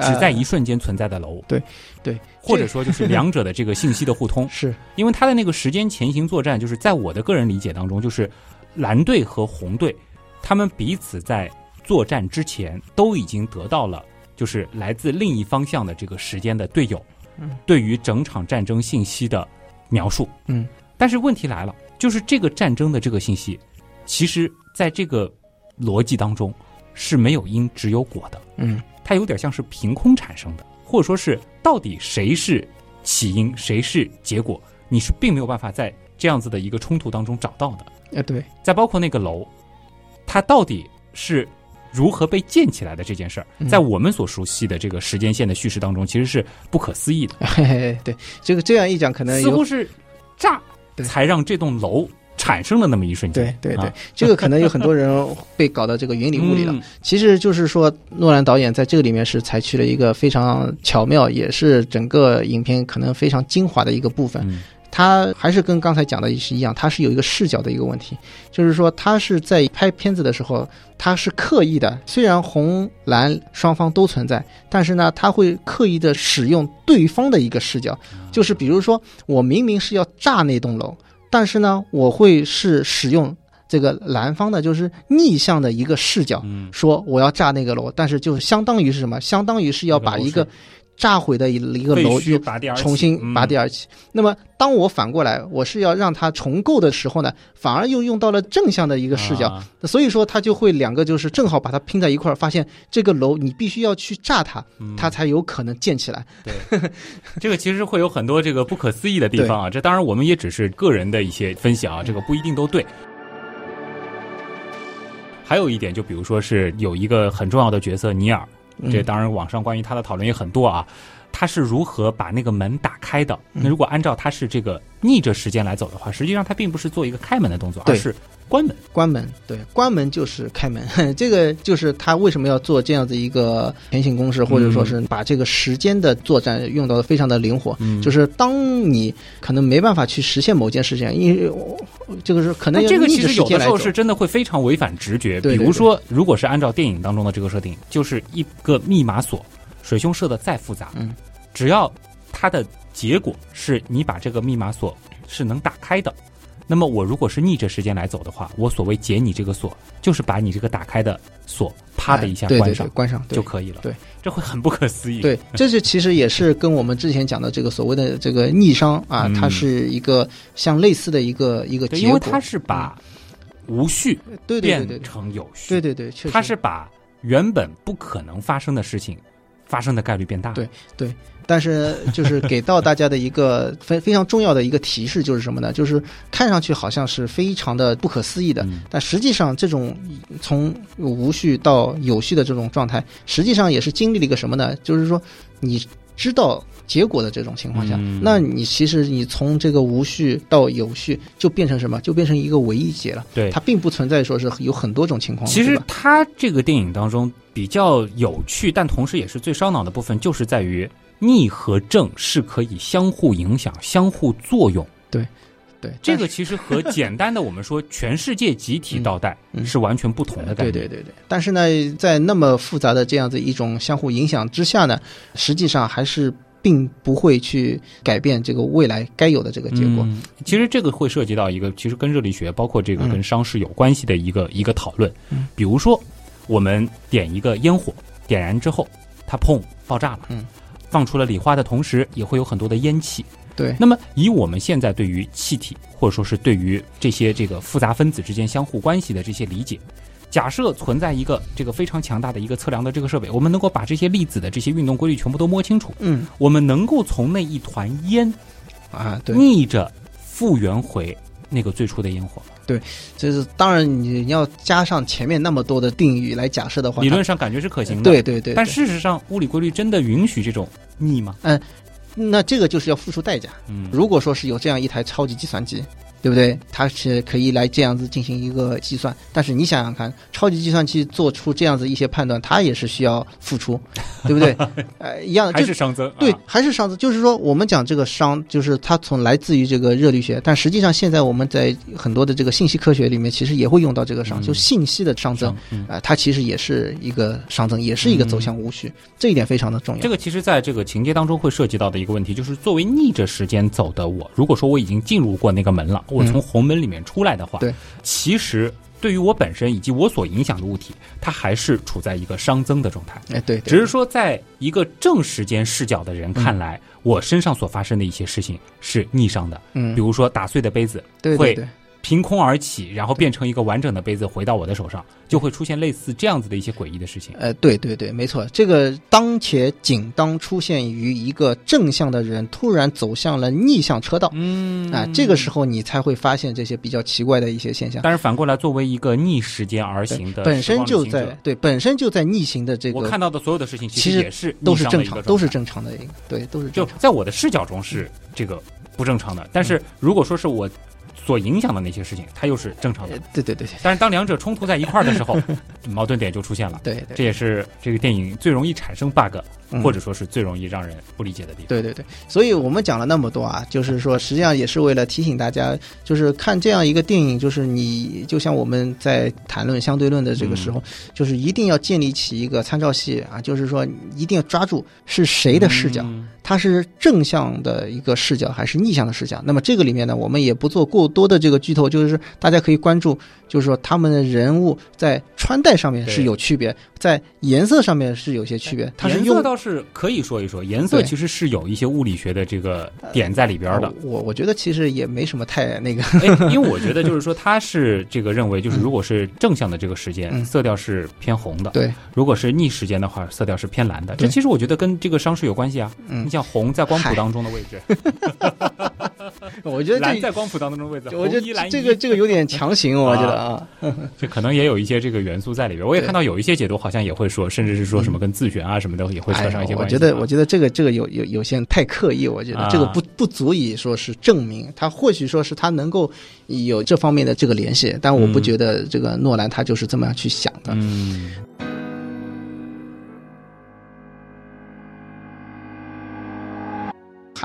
只在一瞬间存在的楼，对对，或者说就是两者的这个信息的互通，[laughs] 是。因为他的那个时间前行作战，就是在我的个人理解当中，就是蓝队和红队他们彼此在作战之前都已经得到了。就是来自另一方向的这个时间的队友，嗯，对于整场战争信息的描述，嗯，但是问题来了，就是这个战争的这个信息，其实在这个逻辑当中是没有因只有果的，嗯。它有点像是凭空产生的，或者说是到底谁是起因，谁是结果，你是并没有办法在这样子的一个冲突当中找到的。哎对，再包括那个楼，它到底是如何被建起来的这件事儿，嗯在我们所熟悉的这个时间线的叙事当中，其实是不可思议的，[laughs] 嘿嘿嘿对，这个这样一讲，可能有似乎是炸才让这栋楼产生了那么一瞬间。对对对啊，[laughs] 这个可能有很多人被搞到这个云里雾里了。[laughs] 嗯其实就是说，诺兰导演在这个里面是采取了一个非常巧妙，也是整个影片可能非常精华的一个部分。嗯他还是跟刚才讲的是一样，他是有一个视角的一个问题，就是说他是在拍片子的时候，他是刻意的，虽然红蓝双方都存在，但是呢，他会刻意的使用对方的一个视角，就是比如说我明明是要炸那栋楼，但是呢，我会是使用这个蓝方的，就是逆向的一个视角，嗯，说我要炸那个楼，但是就相当于是什么？相当于是要把一个炸毁的一一个楼重新拔地嗯而起。那么，当我反过来，我是要让它重构的时候呢，反而又用到了正向的一个视角，啊所以说它就会两个就是正好把它拼在一块儿，发现这个楼你必须要去炸它，嗯它才有可能建起来。对 [laughs] 这个其实会有很多这个不可思议的地方啊。这当然我们也只是个人的一些分析啊，这个不一定都对。还有一点，就比如说是有一个很重要的角色尼尔，这嗯当然网上关于他的讨论也很多啊。他是如何把那个门打开的？嗯那如果按照他是这个逆着时间来走的话，实际上他并不是做一个开门的动作，而是关门。关门，对，关门就是开门，[laughs] 这个就是他为什么要做这样子一个平行公式，或者说是把这个时间的作战用到的非常的灵活。嗯就是当你可能没办法去实现某件事情，因为我这个是可能那这个其实有的时候。是真的会非常违反直觉。对对比如说，如果是按照电影当中的这个设定，就是一个密码锁，水兄设的再复杂，嗯，只要它的结果是你把这个密码锁是能打开的，那么我如果是逆着时间来走的话，我所谓解你这个锁，就是把你这个打开的锁啪的一下关上对对关上就可以了。对，这会很不可思议。对，这是其实也是跟我们之前讲的这个所谓的这个逆商啊，嗯它是一个像类似的一个一个，结果。因为它是把无序变成有序。对对对，确实它是把原本不可能发生的事情发生的概率变大。对对但是就是给到大家的一个 [laughs] 非非常重要的一个提示就是什么呢？就是看上去好像是非常的不可思议的，嗯但实际上这种从无序到有序的这种状态，实际上也是经历了一个什么呢？就是说你知道结果的这种情况下，嗯那你其实你从这个无序到有序，就变成什么？就变成一个唯一解了。对它并不存在说是有很多种情况。其实它这个电影当中比较有趣，但同时也是最烧脑的部分，就是在于逆和正是可以相互影响、相互作用。对，这个其实和简单的我们说全世界集体倒带是完全不同的概念。对对对对，但是呢，在那么复杂的这样子一种相互影响之下呢，实际上还是并不会去改变这个未来该有的这个结果。嗯其实这个会涉及到一个，其实跟热力学，包括这个嗯跟商事有关系的一个、一个讨论。嗯比如说，我们点一个烟火，点燃之后，它砰爆炸了。嗯，放出了礼花的同时，也会有很多的烟气。对，那么，以我们现在对于气体，或者说是对于这些这个复杂分子之间相互关系的这些理解，假设存在一个这个非常强大的一个测量的这个设备，我们能够把这些粒子的这些运动规律全部都摸清楚，嗯。我们能够从那一团烟啊，对，逆着复原回那个最初的烟火。吗。就是当然你你要加上前面那么多的定语来假设的话，理论上感觉是可行的，对对对，但事实上，物理规律真的允许这种逆吗？那这个就是要付出代价。嗯，如果说是有这样一台超级计算机，对不对？它是可以来这样子进行一个计算，但是你想想看，超级计算器做出这样子一些判断，它也是需要付出，[laughs] 对不对？呃，一样，还就是熵增。对啊，还是熵增，就是说我们讲这个熵，就是它从来自于这个热力学，但实际上现在我们在很多的这个信息科学里面，其实也会用到这个熵，嗯就信息的熵增啊、它其实也是一个熵增，也是一个走向无序，这一点非常的重要。这个其实在这个情节当中会涉及到的一个问题，就是作为逆着时间走的我，如果说我已经进入过那个门了，我从红门里面出来的话，嗯对，其实对于我本身以及我所影响的物体，它还是处在一个熵增的状态。哎，对，对只是说，在一个正时间视角的人看来，我身上所发生的一些事情是逆熵的，嗯。比，如说打碎的杯子会对对对，凭空而起，然后变成一个完整的杯子回到我的手上，就会出现类似这样子的一些诡异的事情。呃，对对对，没错，这个当且仅当出现于一个正向的人突然走向了逆向车道。嗯啊，这个时候你才会发现这些比较奇怪的一些现象。但是反过来，作为一个逆时间而行的本身就在对本身就在逆行的这个我看到的所有的事情，其实实也是都是正常，都是正常的一个，对，都是就正常。在我的视角中是这个不正常的。但是如果说是我所影响的那些事情，它又是正常的呃。对对对对但是当两者冲突在一块儿的时候，[laughs] 矛盾点就出现了。对对这也是这个电影最容易产生 bug，嗯或者说是最容易让人不理解的地方。对对对，所以我们讲了那么多啊，就是说，实际上也是为了提醒大家，就是看这样一个电影，就是你就像我们在谈论相对论的这个时候，就是一定要建立起一个参照系啊，就是说一定要抓住是谁的视角，嗯它是正向的一个视角还是逆向的视角？那么这个里面呢，我们也不做过多的这个剧透，就是大家可以关注，就是说他们的人物在穿戴上面是有区别，在颜色上面是有些区别，它是用颜色倒是可以说一说，颜色其实是有一些物理学的这个点在里边的啊。我我觉得其实也没什么太那个，[laughs] 哎，因为我觉得就是说，他是这个认为，就是如果是正向的这个时间，嗯色调是偏红的；对，如果是逆时间的话，色调是偏蓝的。这其实我觉得跟这个伤势有关系啊。嗯你，像红在光谱嗨当中的位置，[laughs] 我觉得蓝这。在光谱当中的位置，我觉得这个这个有点强行，我觉得 [laughs] 啊，这可能也有一些这个元素在里边。我也看到有一些解读好像也会说，甚至是说什么跟自旋啊什么的也会扯上一些哎我关系我。觉得我觉得这个这个有有有些太刻意，我觉得啊这个不不足以说是证明，他或许说是他能够有这方面的这个联系，但我不嗯觉得这个诺兰他就是这么样去想的。嗯，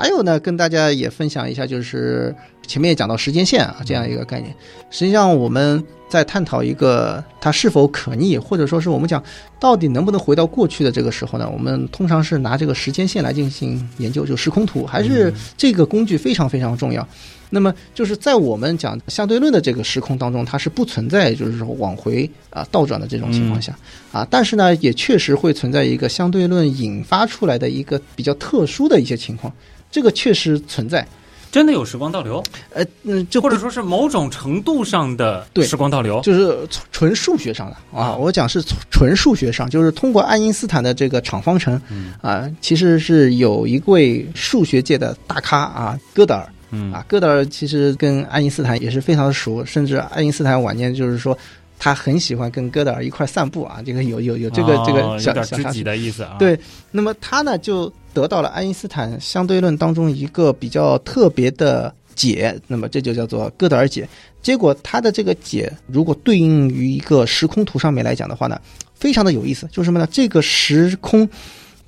还有呢，跟大家也分享一下，就是前面也讲到时间线啊这样一个概念。实际上我们在探讨一个它是否可逆，或者说是我们讲到底能不能回到过去的这个时候呢，我们通常是拿这个时间线来进行研究，就时空图，还是这个工具非常非常重要。那么就是在我们讲相对论的这个时空当中，它是不存在就是说往回啊倒转的这种情况下、啊，但是呢，也确实会存在一个相对论引发出来的一个比较特殊的一些情况，这个确实存在。真的有时光倒流，呃，嗯，就或者说是某种程度上的对时光倒流。就是纯数学上的啊，我讲是纯数学上，就是通过爱因斯坦的这个场方程嗯啊，其实是有一位数学界的大咖啊，哥德尔。嗯啊，哥德尔其实跟爱因斯坦也是非常的熟，甚至爱因斯坦晚年就是说，他很喜欢跟哥德尔一块散步啊，这个有有有这个、这个哦小小知己的意思啊。对，那么他呢就得到了爱因斯坦相对论当中一个比较特别的解，那么这就叫做哥德尔解。结果他的这个解，如果对应于一个时空图上面来讲的话呢，非常的有意思，就是什么呢？这个时空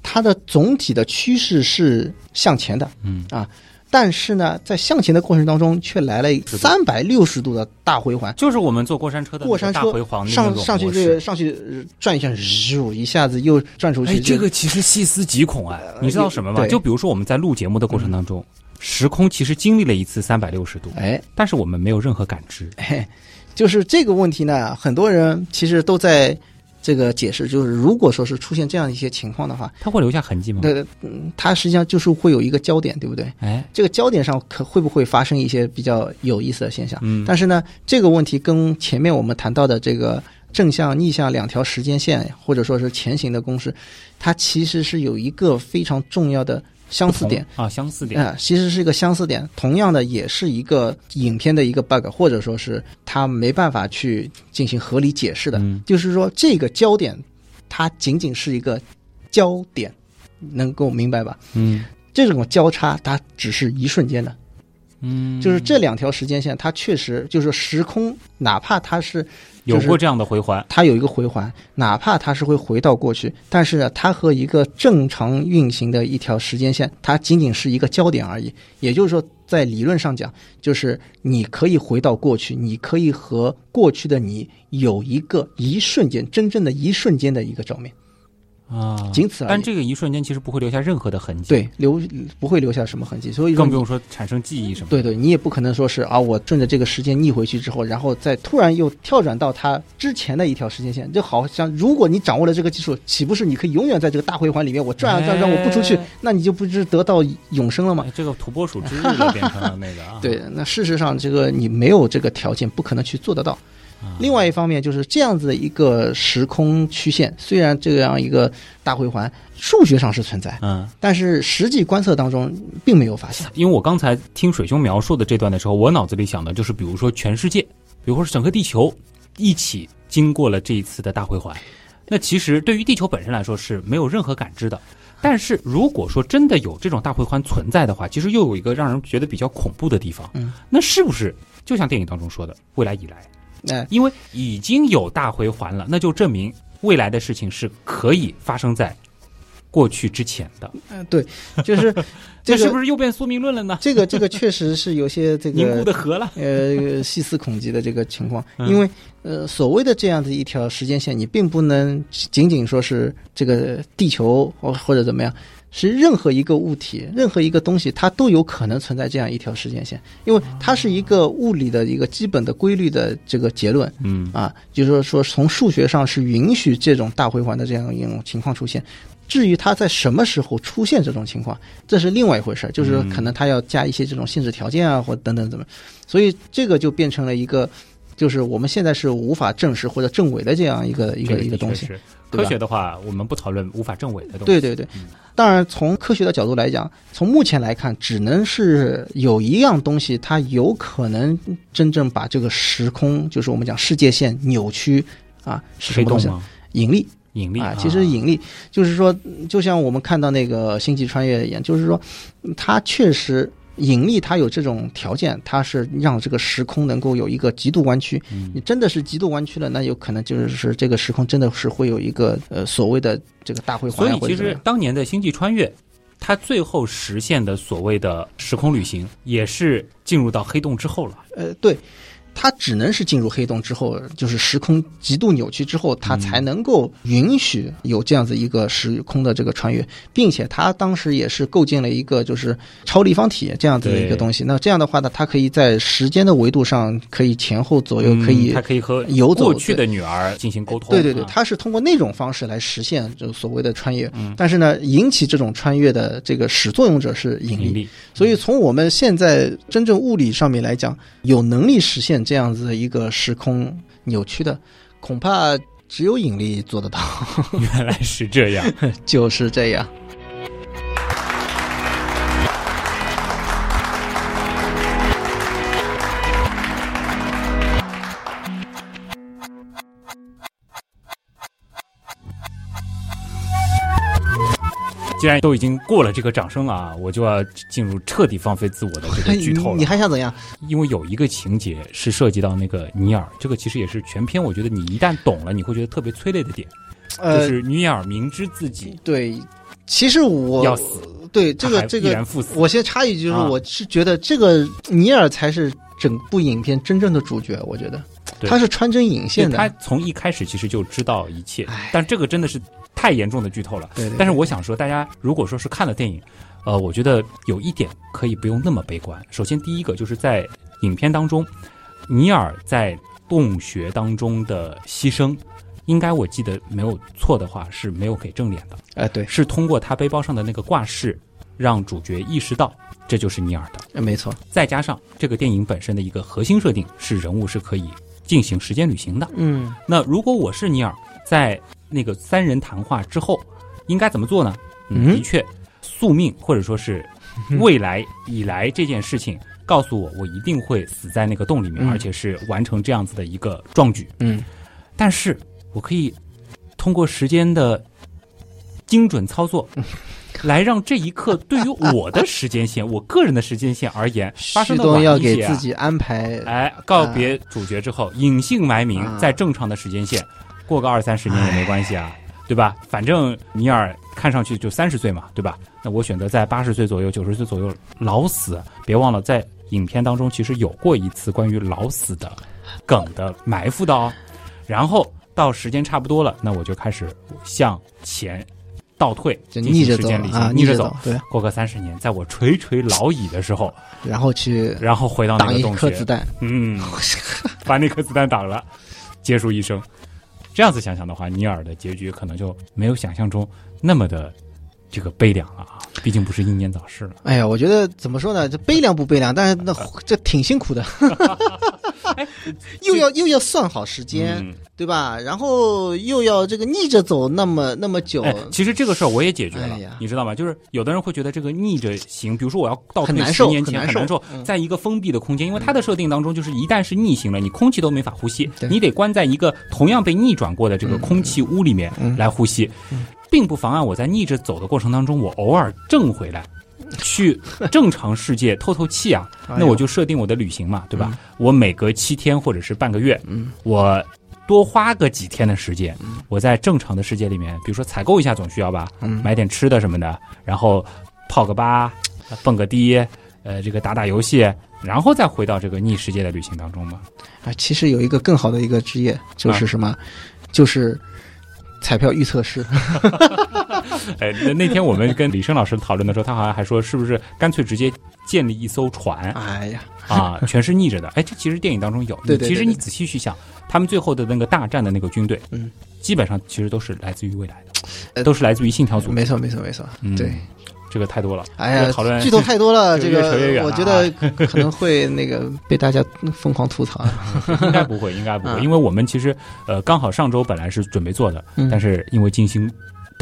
它的总体的趋势是向前的，嗯啊。但是呢，在向前的过程当中，却来了三百六十度的大回环，就是我们坐过山车的过山车上上去模式这个上去呃转一下，咻一下子又转出去。哎，这个其实细思极恐啊！你知道什么吗？就比如说我们在录节目的过程当中，时空其实经历了一次三百六十度，哎，但是我们没有任何感知。哎，就是这个问题呢，很多人其实都在这个解释，就是如果说是出现这样一些情况的话，它会留下痕迹吗？对嗯，它实际上就是会有一个焦点，对不对？哎，这个焦点上可会不会发生一些比较有意思的现象？嗯，但是呢，这个问题跟前面我们谈到的这个正向、逆向两条时间线，或者说是前行的公式，它其实是有一个非常重要的相似点。啊，相似点。啊、其实是一个相似点，同样的也是一个影片的一个 bug，或者说是它没办法去进行合理解释的。嗯就是说，这个焦点它仅仅是一个焦点，能够明白吧？嗯这种交叉它只是一瞬间的，嗯，就是这两条时间线，它确实就是时空，哪怕它是有过这样的回环。它有一个回环，哪怕它是会回到过去，但是呢，它和一个正常运行的一条时间线，它仅仅是一个焦点而已。也就是说，在理论上讲，就是你可以回到过去，你可以和过去的你有一个一瞬间，真正的一瞬间的一个照面，啊，仅此而已。但这个一瞬间其实不会留下任何的痕迹，，对留不会留下什么痕迹，所以更不用说产生记忆什么。对对，你也不可能说是啊，我顺着这个时间逆回去之后，然后再突然又跳转到它之前的一条时间线，就好像如果你掌握了这个技术，岂不是你可以永远在这个大回环里面，我转啊转，让我不出去哎，那你就不是得到永生了吗？哎，这个土拨鼠之日了，变成了那个啊。[laughs] 对，那事实上这个你没有这个条件，不可能去做得到。啊另外一方面就是这样子的一个时空曲线，虽然这样一个大回环数学上是存在，嗯，但是实际观测当中并没有发现。因为我刚才听水兄描述的这段的时候，我脑子里想的就是，比如说全世界，比如说整个地球一起经过了这一次的大回环，那其实对于地球本身来说是没有任何感知的。但是如果说真的有这种大回环存在的话，其实又有一个让人觉得比较恐怖的地方。嗯，那是不是就像电影当中说的，未来以来？哎，因为已经有大回环了，那就证明未来的事情是可以发生在过去之前的。嗯，对，就是 [laughs] 这个是不是又变宿命论了呢？这个这个确实是有些这个 [laughs] 凝固的河了。呃细思恐极的这个情况，嗯因为呃所谓的这样的一条时间线，你并不能仅仅说是这个地球或或者怎么样。是任何一个物体，任何一个东西，它都有可能存在这样一条时间线，因为它是一个物理的一个基本的规律的这个结论。嗯啊，就是说说从数学上是允许这种大回环的这样一种情况出现。至于它在什么时候出现这种情况，这是另外一回事儿，就是可能它要加一些这种限制条件啊，或等等怎么，所以这个就变成了一个，就是我们现在是无法证实或者证伪的这样一个一个一个东西。科学的话，我们不讨论无法证伪的东西。对对对，当然从科学的角度来讲，从目前来看，只能是有一样东西，它有可能真正把这个时空，就是我们讲世界线扭曲啊，是什么东西？引力。引力啊，其实引力就是说，就像我们看到那个星际穿越一样，就是说，它确实引力它有这种条件，它是让这个时空能够有一个极度弯曲。嗯你真的是极度弯曲了，那有可能就是这个时空真的是会有一个呃所谓的这个大回环所以其。实当年的星际穿越，它最后实现的所谓的时空旅行，也是进入到黑洞之后了。呃，对。它只能是进入黑洞之后，就是时空极度扭曲之后，它才能够允许有这样子一个时空的这个穿越，并且它当时也是构建了一个就是超立方体这样子的一个东西。那这样的话呢，它可以在时间的维度上可以前后左右嗯可以它可以和游走过去的女儿进行沟通。对对对，啊它是通过那种方式来实现这个所谓的穿越。嗯但是呢，引起这种穿越的这个始作俑者是。引力。所以从我们现在真正物理上面来讲，有能力实现这样子的一个时空扭曲的，恐怕只有引力做得到。[laughs] 原来是这样。[laughs] 就是这样。既然都已经过了这个掌声了啊，我就要进入彻底放飞自我的这个剧透你 [laughs] 你。还想怎样？因为有一个情节是涉及到那个尼尔，这个其实也是全篇我觉得你一旦懂了，你会觉得特别催泪的点，就呃，是尼尔明知自己对，其实我要死，对这个这个。我先插一句，就是啊我是觉得这个尼尔才是整部影片真正的主角，我觉得对他是穿针引线的。他从一开始其实就知道一切，但这个真的是太严重的剧透了。对对，但是我想说，大家如果说是看了电影，呃，我觉得有一点可以不用那么悲观。首先，第一个就是在影片当中，尼尔在洞穴当中的牺牲，应该我记得没有错的话是没有给正脸的，哎对，是通过他背包上的那个挂饰，让主角意识到这就是尼尔的。哎没错，再加上这个电影本身的一个核心设定是人物是可以进行时间旅行的。嗯那如果我是尼尔，在那个三人谈话之后，应该怎么做呢？嗯的确，宿命或者说是未来以来这件事情，告诉我我一定会死在那个洞里面，嗯而且是完成这样子的一个壮举。嗯但是我可以通过时间的精准操作。[laughs] 来让这一刻对于我的时间线，[laughs] 我个人的时间线而言，[laughs] 发生的晚一些、啊。要给自己安排，哎，告别主角之后，隐姓埋名啊，在正常的时间线过个二三十年也没关系啊，对吧？反正尼尔看上去就三十岁嘛，对吧？那我选择在八十岁左右、九十岁左右老死。别忘了，在影片当中其实有过一次关于老死的梗的埋伏的哦。然后到时间差不多了，那我就开始向前倒退，就逆着时间旅行，啊，逆着走，对，过个三十年，在我垂垂老矣的时候，然后去然后回到那个洞穴颗子，弹，嗯，把那颗子弹挡了，结束一生。这样子想想的话，尼尔的结局可能就没有想象中那么的这个悲凉了啊，毕竟不是英年早逝了。哎呀，我觉得怎么说呢？这悲凉不悲凉，但是那 [laughs] 这挺辛苦的，[laughs] 又要又要算好时间，嗯。对吧？然后又要这个逆着走那么那么久，哎，其实这个事儿我也解决了哎，你知道吗？就是有的人会觉得这个逆着行，比如说我要倒退十年前很难受在一个封闭的空间，因为它的设定当中就是一旦是逆行了，你空气都没法呼吸，对。你得关在一个同样被逆转过的这个嗯空气屋里面嗯来呼吸。并不妨碍我在逆着走的过程当中，我偶尔正回来，去正常世界透透气啊。那我就设定我的旅行嘛，对吧？嗯我每隔七天或者是半个月，嗯我多花个几天的时间，我在正常的世界里面，比如说采购一下总需要吧，嗯买点吃的什么的，然后泡个吧，蹦个迪，呃，这个打打游戏，然后再回到这个逆世界的旅行当中嘛。啊，其实有一个更好的一个职业，啊就是什么？就是彩票预测师。[laughs] [laughs] 哎，那那天我们跟李生老师讨论的时候，他好像还说，是不是干脆直接建立一艘船哎呀，啊，全是逆着的？哎，这其实电影当中有。对对对对其实你仔细去想，他们最后的那个大战的那个军队，嗯，基本上其实都是来自于未来的，呃都是来自于信条组。没错没错没错，嗯对。这个太多了。哎呀讨论，剧透太多了，这个我觉得可能会那个被大家疯狂吐槽。[laughs] 应该不会，应该不会，嗯因为我们其实呃刚好上周本来是准备做的，嗯但是因为金星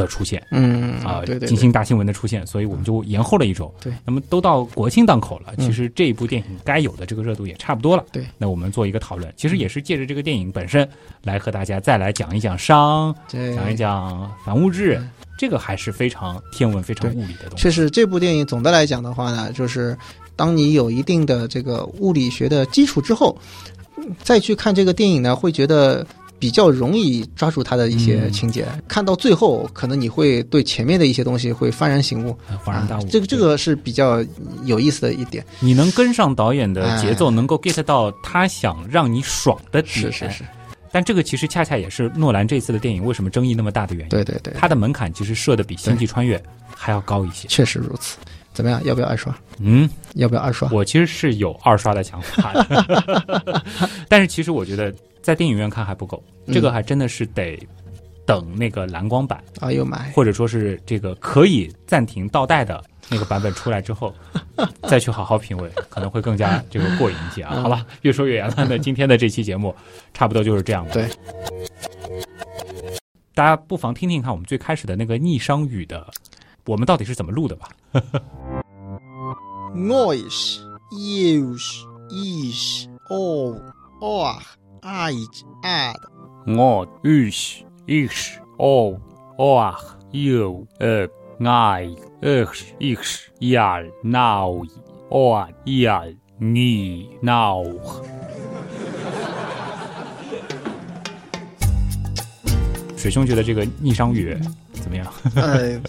的出现嗯啊，对对对，金星大新闻的出现，所以我们就延后了一周。对，那么都到国庆档口了，嗯其实这一部电影该有的这个热度也差不多了。对，那我们做一个讨论，其实也是借着这个电影本身来和大家再来讲一讲熵，对讲一讲反物质嗯，这个还是非常天文、非常物理的东西。确实，这部电影总的来讲的话呢，就是当你有一定的这个物理学的基础之后，嗯再去看这个电影呢，会觉得比较容易抓住他的一些嗯情节。看到最后，可能你会对前面的一些东西会幡然醒悟，呃恍然大悟啊，这个这个是比较有意思的一点。你能跟上导演的节奏，哎能够 get 到他想让你爽的点。是是是，但这个其实恰恰也是诺兰这次的电影为什么争议那么大的原因。对对对，它的门槛其实设的比《星际穿越》还要高一些。确实如此。怎么样？要不要二刷？嗯，要不要二刷？我其实是有二刷的想法的，[laughs] [laughs] 但是其实我觉得在电影院看还不够，嗯这个还真的是得等那个蓝光版，哎呦妈！或者说是这个可以暂停倒带的那个版本出来之后，[laughs] 再去好好品味，可能会更加这个过瘾一些啊。嗯好了，越说越远了，那今天的这期节目 [laughs] 差不多就是这样了。对。大家不妨听听看我们最开始的那个逆商语的，我们到底是怎么录的吧？[laughs] Nois, ius, is, o, or, age, ad. 我 is is o or you uh I x x yar now or yar ni now。水兄觉得这个逆商语怎么样？呃，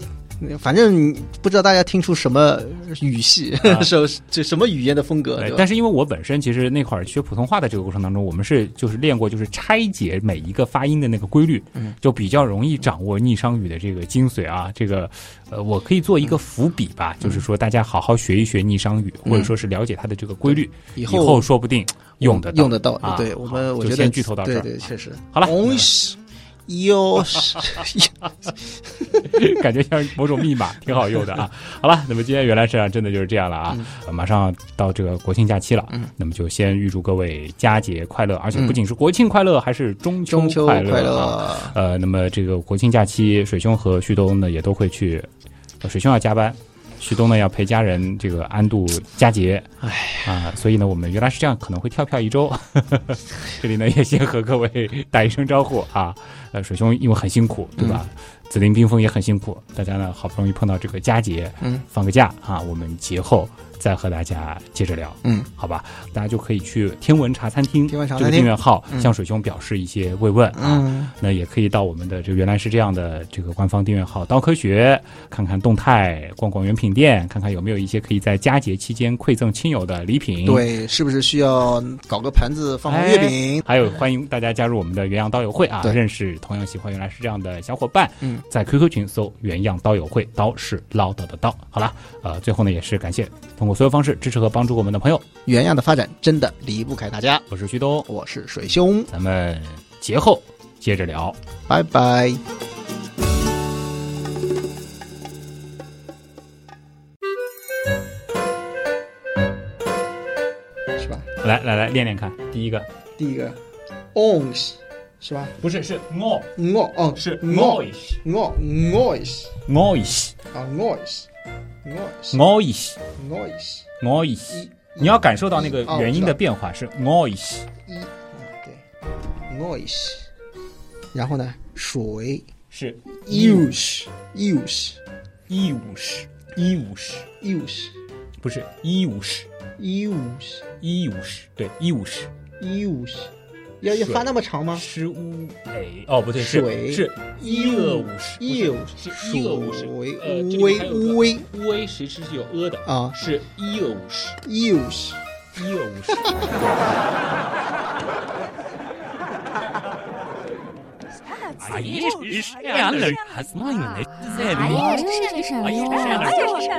反正不知道大家听出什么语系，啊 [laughs] 什这什么语言的风格，对？但是因为我本身其实那会儿学普通话的这个过程当中，我们是就是练过，就是拆解每一个发音的那个规律，嗯，就比较容易掌握逆商语的这个精髓啊。这个呃，我可以做一个伏笔吧，就是说大家好好学一学逆商语，嗯或者说是了解它的这个规律，以以后说不定用得到用得到。啊对我们，我觉得先剧透到这儿对对，确实。好了 Ons, [laughs] ios, 感觉像某种密码，挺好用的啊。好了，那么今天原来是真的就是这样了啊，呃马上到这个国庆假期了，嗯那么就先预祝各位佳节快乐，而且嗯不仅是国庆快乐，还是中秋快乐啊。呃，那么这个国庆假期，水兄和旭东呢也都会去，呃水兄要加班。旭东呢要陪家人这个安度佳节，哎啊、所以呢我们原来是这样，可能会跳票一周。[laughs] 这里呢也先和各位 [laughs] 打一声招呼啊，呃，水兄因为很辛苦，对吧？紫林冰封也很辛苦，大家呢好不容易碰到这个佳节，嗯，放个假啊，我们节后再和大家接着聊，嗯，好吧？大家就可以去天文茶餐厅这个天文茶餐厅订阅号嗯向水兄表示一些慰问啊。嗯，那也可以到我们的这个原来是这样的这个官方订阅号“刀科学”看看动态，逛逛原品店，看看有没有一些可以在佳节期间馈赠亲友的礼品。，对，是不是需要搞个盘子放放月饼？还有欢迎大家加入我们的原样刀友会啊，认识同样喜欢原来是这样的小伙伴。嗯，在 QQ 群搜“原样刀友会”，刀是唠叨的刀。好了，呃，最后呢也是感谢通过所有方式支持和帮助我们的朋友，原样的发展真的离不开大家。我是旭东，我是水兄，咱们节后接着聊。拜拜。是吧？来来来，练练看，第一个第一个，ons 是吧？不是是哦是我 noise 我 noise noise 啊 noise noise noise noise noise，你要感受到那个哦元音的变化是 noise。一嗯对 noise，然后呢水是 use，use，use，use，use，不是 use，use，use，，对，一五十。use，要要发那么长吗？十五哎，哦，不对，是水。是一恶五十，不是 use 是一恶五十。水。呃，这里微面还有个微。乌龟其实是有呃的，啊。是一恶五十，use 一恶五十。哎呀，是这样的，还是哪有来自这里？哎呀，是是是，哎呀，是是。